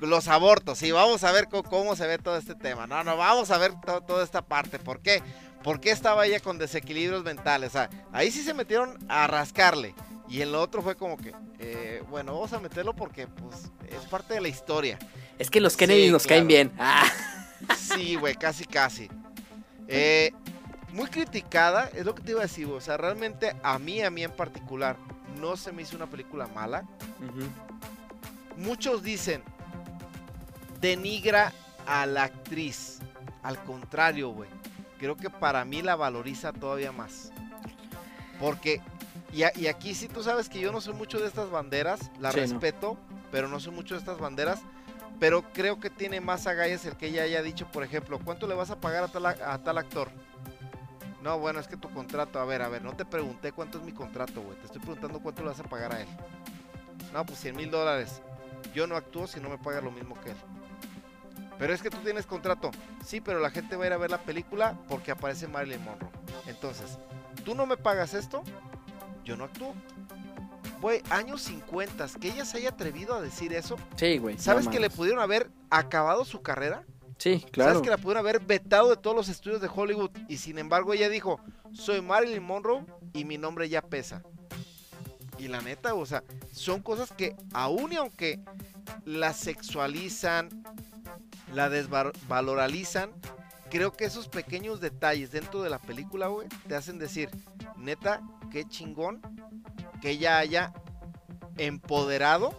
los abortos, sí, vamos a ver cómo, se ve todo este tema. No, no, vamos a ver to- toda esta parte. ¿Por qué? ¿Por qué estaba ella con desequilibrios mentales? O sea, ahí sí se metieron a rascarle. Y en lo otro fue como que, eh, bueno, vamos a meterlo porque pues es parte de la historia. Es que los Kennedy Sí, nos claro. caen bien. Ah, Sí, güey, casi, casi. Eh, muy criticada, es lo que te iba a decir, güey. O sea, realmente a mí, a mí en particular, no se me hizo una película mala. Muchos dicen, denigra a la actriz. Al contrario, güey. creo que para mí la valoriza todavía más. Porque, y, a- y aquí sí tú sabes que yo no soy mucho de estas banderas, la Sí, no. respeto, pero no soy mucho de estas banderas. Pero creo que tiene más agallas el que ella haya dicho, por ejemplo, ¿cuánto le vas a pagar a tal, a tal actor? No, bueno, es que tu contrato, a ver, a ver, no te pregunté cuánto es mi contrato, güey. Te estoy preguntando cuánto le vas a pagar a él. No, pues 100 mil dólares. Yo no actúo si no me paga lo mismo que él. Pero es que tú tienes contrato. Sí, pero la gente va a ir a ver la película porque aparece Marilyn Monroe. Entonces, tú no me pagas esto, yo no actúo. Güey, años 50, que ella se haya atrevido a decir eso. Sí, güey. ¿Sabes no que le pudieron haber acabado su carrera? Sí, claro. ¿Sabes que la pudieron haber vetado de todos los estudios de Hollywood? Y sin embargo ella dijo, soy Marilyn Monroe y mi nombre ya pesa. Y la neta, o sea, son cosas que aún y aunque la sexualizan, la desvaloralizan, creo que esos pequeños detalles dentro de la película, güey, te hacen decir, neta, qué chingón que ella haya empoderado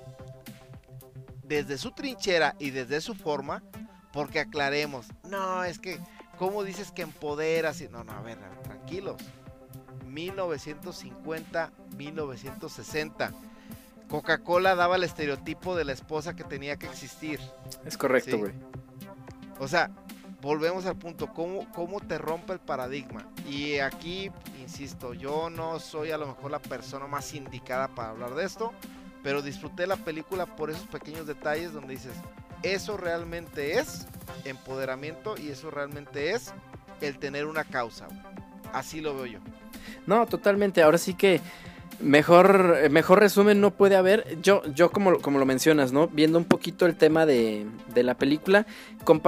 desde su trinchera y desde su forma, porque aclaremos, no, es que, ¿cómo dices que empoderas? No, no, a ver, a ver, tranquilos. 1950, 1960. Coca-Cola daba el estereotipo de la esposa que tenía que existir. Es correcto, Sí. O sea, volvemos al punto, ¿cómo, ¿cómo te rompe el paradigma? Y aquí, insisto, yo no soy a lo mejor la persona más indicada para hablar de esto, pero disfruté la película por esos pequeños detalles donde dices, eso realmente es empoderamiento y eso realmente es el tener una causa. Así lo veo yo. No, totalmente. Ahora sí que mejor, eh, mejor resumen no puede haber. Yo, yo como, como lo mencionas, ¿no? Viendo un poquito el tema de, de la película,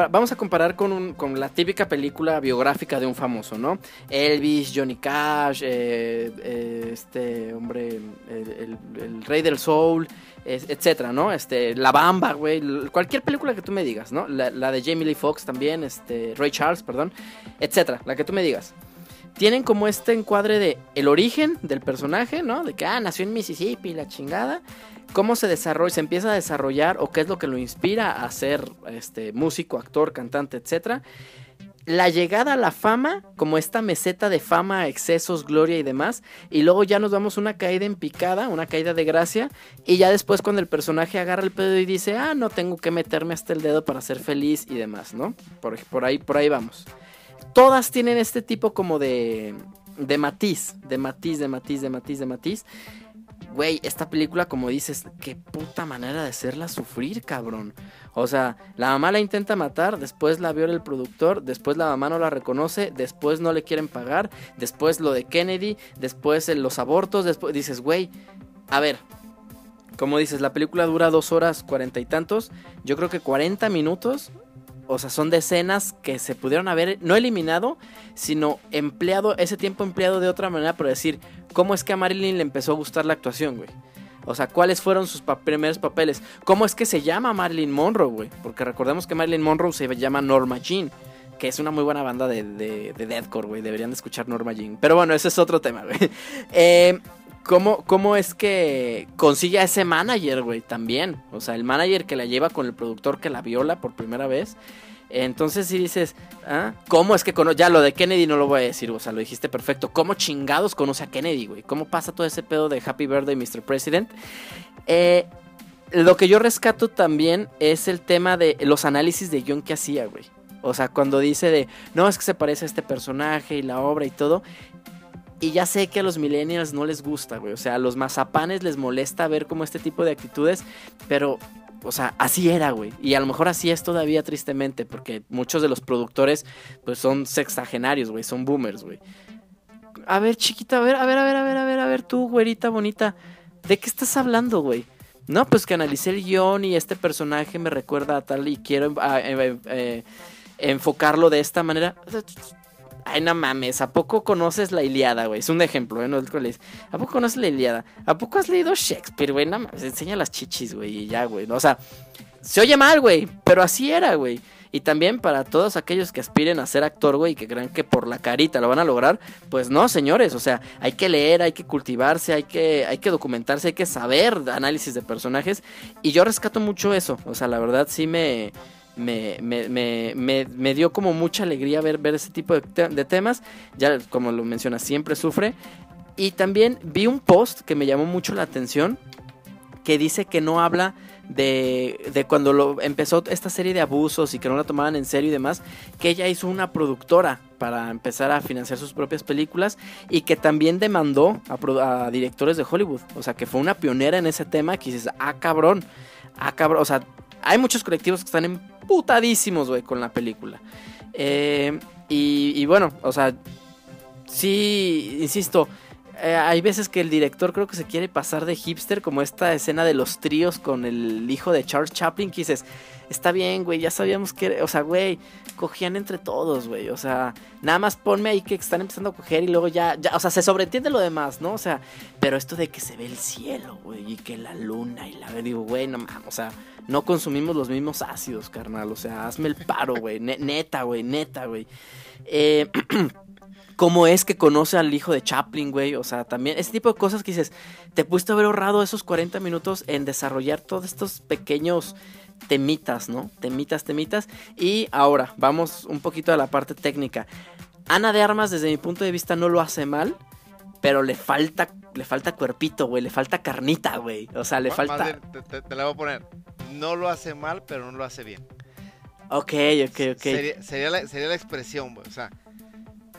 vamos a comparar con, un- con la típica película biográfica de un famoso, ¿no? Elvis, Johnny Cash, eh, eh, este hombre, el, el- rey del soul, etcétera, ¿no? Este, La Bamba, güey, cualquier película que tú me digas, ¿no? La, la de Jamie Lee Foxx también, este, Ray Charles, perdón, etcétera, la que tú me digas tienen como este encuadre de el origen del personaje, ¿no? De que, ah, nació en Mississippi, la chingada. Cómo se desarrolla, se empieza a desarrollar o qué es lo que lo inspira a ser este, músico, actor, cantante, etcétera. La llegada a la fama, como esta meseta de fama, excesos, gloria y demás. Y luego ya nos damos una caída en picada, una caída de gracia. Y ya después cuando el personaje agarra el pedo y dice, ah, no tengo que meterme hasta el dedo para ser feliz y demás, ¿no? Por, por ahí, por ahí vamos todas tienen este tipo como de, de matiz, de matiz, de matiz, de matiz, de matiz. Güey, esta película, como dices, qué puta manera de hacerla sufrir, cabrón. O sea, la mamá la intenta matar, después la viola el productor, después la mamá no la reconoce, después no le quieren pagar, después lo de Kennedy, después los abortos, después dices, güey, a ver, como dices, la película dura dos horas cuarenta y tantos, yo creo que 40 minutos o sea, son de escenas que se pudieron haber no eliminado, sino empleado, ese tiempo empleado de otra manera para decir cómo es que a Marilyn le empezó a gustar la actuación, güey. O sea, cuáles fueron sus primeros papeles. ¿Cómo es que se llama Marilyn Monroe, güey? Porque recordemos que Marilyn Monroe se llama Norma Jean, que es una muy buena banda de, de, de güey. Deberían de escuchar Norma Jean. Pero bueno, ese es otro tema, güey. Eh, ¿cómo, ¿Cómo es que consigue a ese manager, güey? También. O sea, el manager que la lleva con el productor que la viola por primera vez. Entonces si dices, ¿ah? ¿cómo es que conoce? Ya lo de Kennedy no lo voy a decir, o sea, lo dijiste perfecto. ¿Cómo chingados conoce a Kennedy, güey? ¿Cómo pasa todo ese pedo de Happy Birthday, Mr. President? Eh, lo que yo rescato también es el tema de los análisis de guion que hacía, güey. O sea, cuando dice de, no, es que se parece a este personaje y la obra y todo. Y ya sé que a los millennials no les gusta, güey. O sea, a los mazapanes les molesta ver como este tipo de actitudes, pero o sea, así era, güey. Y a lo mejor así es todavía tristemente, porque muchos de los productores, pues son sexagenarios, güey, son boomers, güey. A ver, chiquita, a ver, a ver, a ver, a ver, a ver, a ver, tú, güerita bonita, ¿de qué estás hablando, güey? No, pues que analicé el guion y este personaje me recuerda a tal y quiero ah, eh, eh, enfocarlo de esta manera. Ay, no mames, ¿a poco conoces la Iliada, güey? Es un ejemplo, ¿eh? No es ¿A poco conoces la Iliada? ¿A poco has leído Shakespeare, güey? No mames, enseña las chichis, güey, y ya, güey. O sea, se oye mal, güey, pero así era, güey. Y también para todos aquellos que aspiren a ser actor, güey, y que crean que por la carita lo van a lograr, pues no, señores, o sea, hay que leer, hay que cultivarse, hay que, hay que documentarse, hay que saber análisis de personajes. Y yo rescato mucho eso, o sea, la verdad sí me, me, me, me, me, dio como mucha alegría ver, ver ese tipo de, te- de temas. Ya, como lo menciona, siempre sufre. Y también vi un post que me llamó mucho la atención, que dice que no habla de, de cuando lo, empezó esta serie de abusos y que no la tomaban en serio y demás, que ella hizo una productora para empezar a financiar sus propias películas y que también demandó a, a directores de Hollywood. O sea, que fue una pionera en ese tema que dices, ah, cabrón, ah, cabrón. O sea, hay muchos colectivos que están emputadísimos, güey, con la película. Eh, y, y bueno, o sea, sí, insisto, eh, hay veces que el director creo que se quiere pasar de hipster, como esta escena de los tríos con el hijo de Charles Chaplin, que dices, está bien, güey, ya sabíamos que, o sea, güey, cogían entre todos, güey, o sea, nada más ponme ahí que están empezando a coger y luego ya, ya, o sea, se sobreentiende lo demás, ¿no? O sea, pero esto de que se ve el cielo, güey, y que la luna y la, digo, güey, no mames, o sea, no consumimos los mismos ácidos, carnal, o sea, hazme el paro, güey, ne- neta, güey, neta, güey. Eh, cómo es que conoce al hijo de Chaplin, güey. O sea, también ese tipo de cosas que dices, te pudiste haber ahorrado esos 40 minutos en desarrollar todos estos pequeños temitas, ¿no? Temitas, temitas. Y ahora, vamos un poquito a la parte técnica. Ana de Armas, desde mi punto de vista, no lo hace mal. Pero le falta, le falta cuerpito, güey. Le falta carnita, güey. O sea, le falta. bien, te, te- te la voy a poner. No lo hace mal, pero no lo hace bien. Ok, ok, ok. Sería, sería la, sería la expresión, güey. O sea,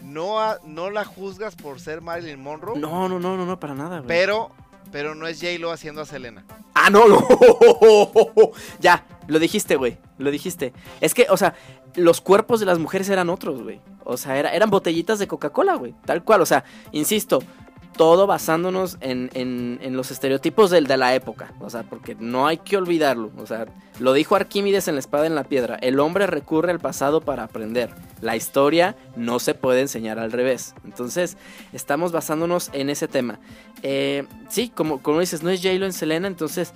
no, a- no la juzgas por ser Marilyn Monroe, No, no, no, no, no, para nada, güey. pero, pero no es J-Lo haciendo a Selena. Ah, no, no. ya, lo dijiste, güey. Lo dijiste. Es que, o sea, los cuerpos de las mujeres eran otros, güey. O sea, era- eran botellitas de Coca-Cola, güey. Tal cual. O sea, insisto, todo basándonos en, en- los estereotipos de la época. O sea, porque no hay que olvidarlo. O sea, lo dijo Arquímedes en la espada en la piedra. El hombre recurre al pasado para aprender. La historia no se puede enseñar al revés. Entonces, estamos basándonos en ese tema. Eh, sí, como, como dices, no es J-Lo en Selena, entonces...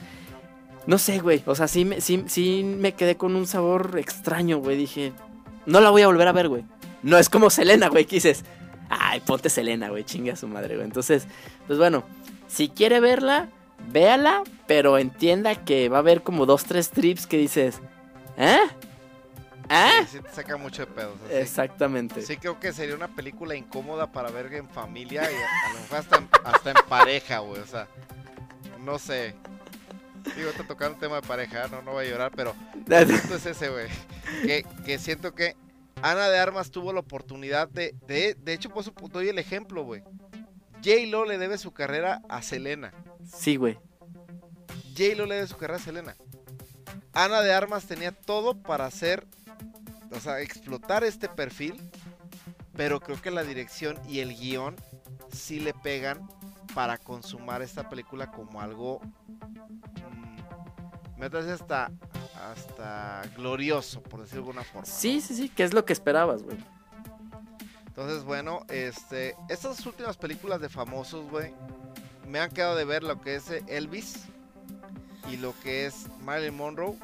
No sé, güey. O sea, sí, sí, sí me quedé con un sabor extraño, güey. Dije, no la voy a volver a ver, güey. No es como Selena, güey, que dices, ay, ponte Selena, güey, chinga a su madre, güey. Entonces, pues bueno, si quiere verla, véala, pero entienda que va a haber como dos, tres trips que dices, ¿eh? ¿Eh? Sí, sí te saca mucho de pedos. así. Exactamente. Sí creo que sería una película incómoda para ver en familia y a, lo mejor hasta, en- hasta en pareja, güey. O sea, no sé. Digo, te tocando un tema de pareja, no, no voy a llorar, pero el punto es ese, güey. Que, que siento que Ana de Armas tuvo la oportunidad de, de, de hecho, pues doy el ejemplo, güey. J-Lo le debe su carrera a Selena. Sí, güey. J-Lo le debe su carrera a Selena. Ana de Armas tenía todo para hacer, o sea, explotar este perfil, pero creo que la dirección y el guion sí le pegan para consumar esta película como algo, mm, me parece hasta, hasta glorioso, por decirlo de alguna forma. Sí, sí, sí, que es lo que esperabas, güey. Entonces, bueno, este, estas últimas películas de famosos, güey, me han quedado de ver lo que es eh, Elvis y lo que es Marilyn Monroe.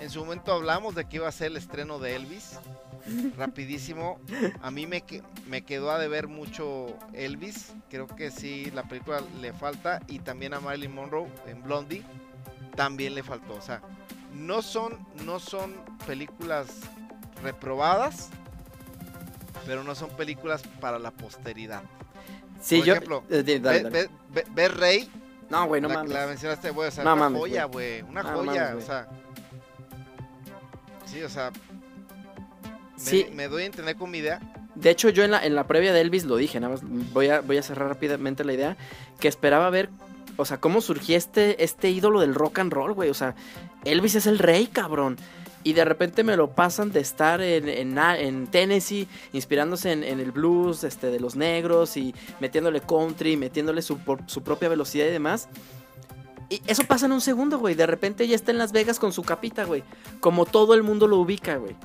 En su momento hablamos de que iba a ser el estreno de Elvis. Rapidísimo. A mí me, me quedó a deber mucho Elvis. Creo que sí, la película le falta. Y también a Marilyn Monroe en Blondie. También le faltó. O sea, no son, no son películas reprobadas. Pero no son películas para la posteridad. Sí, Por yo. ejemplo, eh, di- dale, Ve, dale. ve- ve- ve Rey, No, güey, no la, mames. la mencionaste, güey, o sea, No una mames, joya, güey, una No joya, mames, o sea. Sí, o sea, me, Sí. me doy a entender con mi idea. De hecho, yo en la, en la previa de Elvis lo dije, nada más voy a, voy a cerrar rápidamente la idea, que esperaba ver, o sea, cómo surgía este, este ídolo del rock and roll, güey. O sea, Elvis es el rey, cabrón. Y de repente me lo pasan de estar en, en, Tennessee, inspirándose en, el blues este, de los negros y metiéndole country, metiéndole su, su propia velocidad y demás. Y eso pasa en un segundo, güey. De repente ya está en Las Vegas con su capita, güey. Como todo el mundo lo ubica, güey.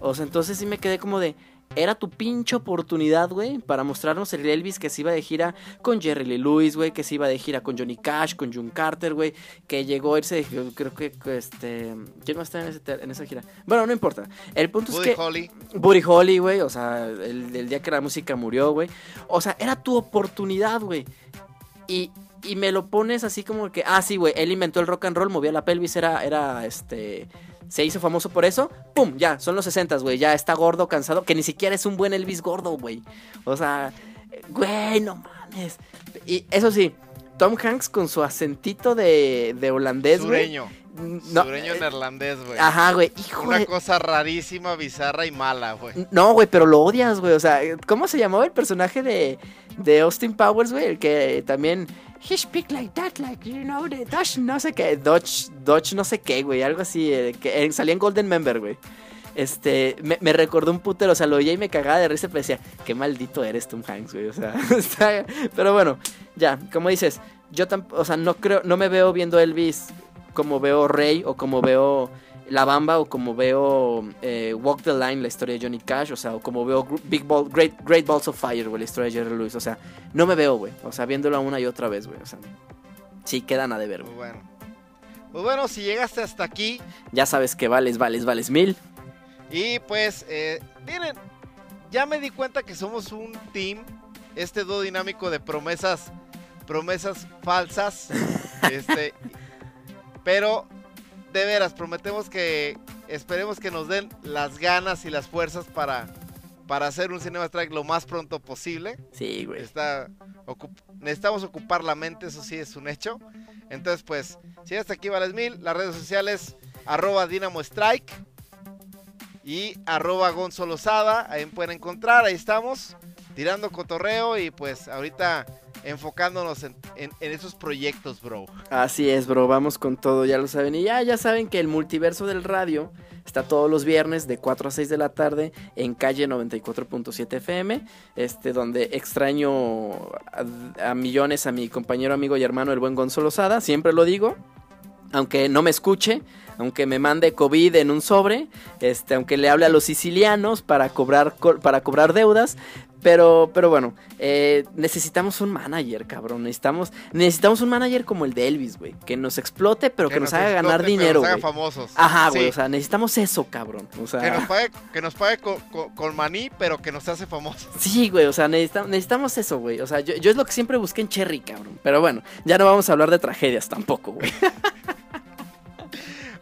O sea, entonces sí me quedé como de... Era tu pinche oportunidad, güey, para mostrarnos el Elvis que se iba de gira con Jerry Lee Lewis, güey, que se iba de gira con Johnny Cash, con June Carter, güey, que llegó a irse, creo que, este... ¿Quién más está en, ese en esa gira? Bueno, no importa. El punto Buddy es que... Holly, Buddy Holly, güey, o sea, el, el día que la música murió, güey. O sea, era tu oportunidad, güey. Y y me lo pones así como que, ah, sí, güey, él inventó el rock and roll, movía la pelvis, era, era, este, se hizo famoso por eso, ¡pum! Ya, son los 60, güey, ya está gordo, cansado, que ni siquiera es un buen Elvis gordo, güey. O sea, güey, no mames. Y eso sí, Tom Hanks con su acentito de, de holandés, güey. Sureño. No, Sureño eh, neerlandés, güey. Ajá, güey, hijo Una de- cosa rarísima, bizarra y mala, güey. No, güey, pero lo odias, güey. O sea, ¿cómo se llamaba el personaje de, de Austin Powers, güey? El que también. He speak like that, like, you know, the Dutch, no sé qué. Dutch, Dutch, no sé qué, güey. Algo así. eh, que eh, salía en Golden Member, güey. Este, me, recordó un putero, o sea, lo oía y me cagaba de risa, pero decía, qué maldito eres Tom Hanks, güey, o sea, está- pero bueno, ya, como dices, yo tampoco, o sea, no creo, no me veo viendo Elvis como veo Rey o como veo La Bamba o como veo eh, Walk the Line, la historia de Johnny Cash, o sea, o como veo Big Ball, Great, Great Balls of Fire, güey, la historia de Jerry Lewis, o sea, no me veo, güey, o sea, viéndolo una y otra vez, güey, o sea, sí quedan a deber, güey. bueno. Pues bueno, si llegaste hasta aquí Ya sabes que vales, vales, vales mil. y pues, eh, miren, ya me di cuenta que somos un team, este dúo dinámico de promesas, promesas falsas, este, pero de veras prometemos que esperemos que nos den las ganas y las fuerzas para para hacer un Cinema Strike lo más pronto posible. Sí, güey. Está, ocup- necesitamos ocupar la mente, eso sí es un hecho. Entonces, pues, si hasta aquí vales mil, las redes sociales, arroba Dinamo Strike y arroba Gonzo Lozada, ahí pueden encontrar, ahí estamos, tirando cotorreo y pues ahorita enfocándonos en, en- esos proyectos, bro. Así es, bro, vamos con todo, ya lo saben. Y ya, ya saben que el multiverso del radio está todos los viernes de 4 a 6 de la tarde en calle 94.7 FM, este, donde extraño a, millones a mi compañero, amigo y hermano, el buen Gonzalo Sada, siempre lo digo, aunque no me escuche, aunque me mande COVID en un sobre, este, aunque le hable a los sicilianos para cobrar, co- para cobrar deudas, pero, pero bueno, eh, necesitamos un manager, cabrón. Necesitamos, necesitamos un manager como el de Elvis, güey. Que nos explote, pero que, nos, haga ganar explote, dinero, Nos haga famosos. Ajá, güey. Sí, O sea, necesitamos eso, cabrón. O sea, que nos pague, que nos pague co- co- con, maní, pero que nos hace famosos. sí, güey. O sea, necesitamos, necesitamos eso, güey. O sea, yo, yo es lo que siempre busqué en Cherry, cabrón. Pero bueno, ya no vamos a hablar de tragedias tampoco, güey.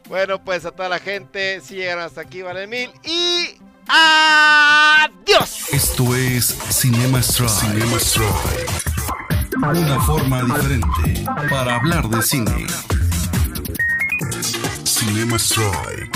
Bueno, pues a toda la gente, si llegaron hasta aquí, vale mil. Y. ¡Adiós! Esto es Cinema Strike. Cinema Strike. Una forma diferente para hablar de cine. Cinema Strike.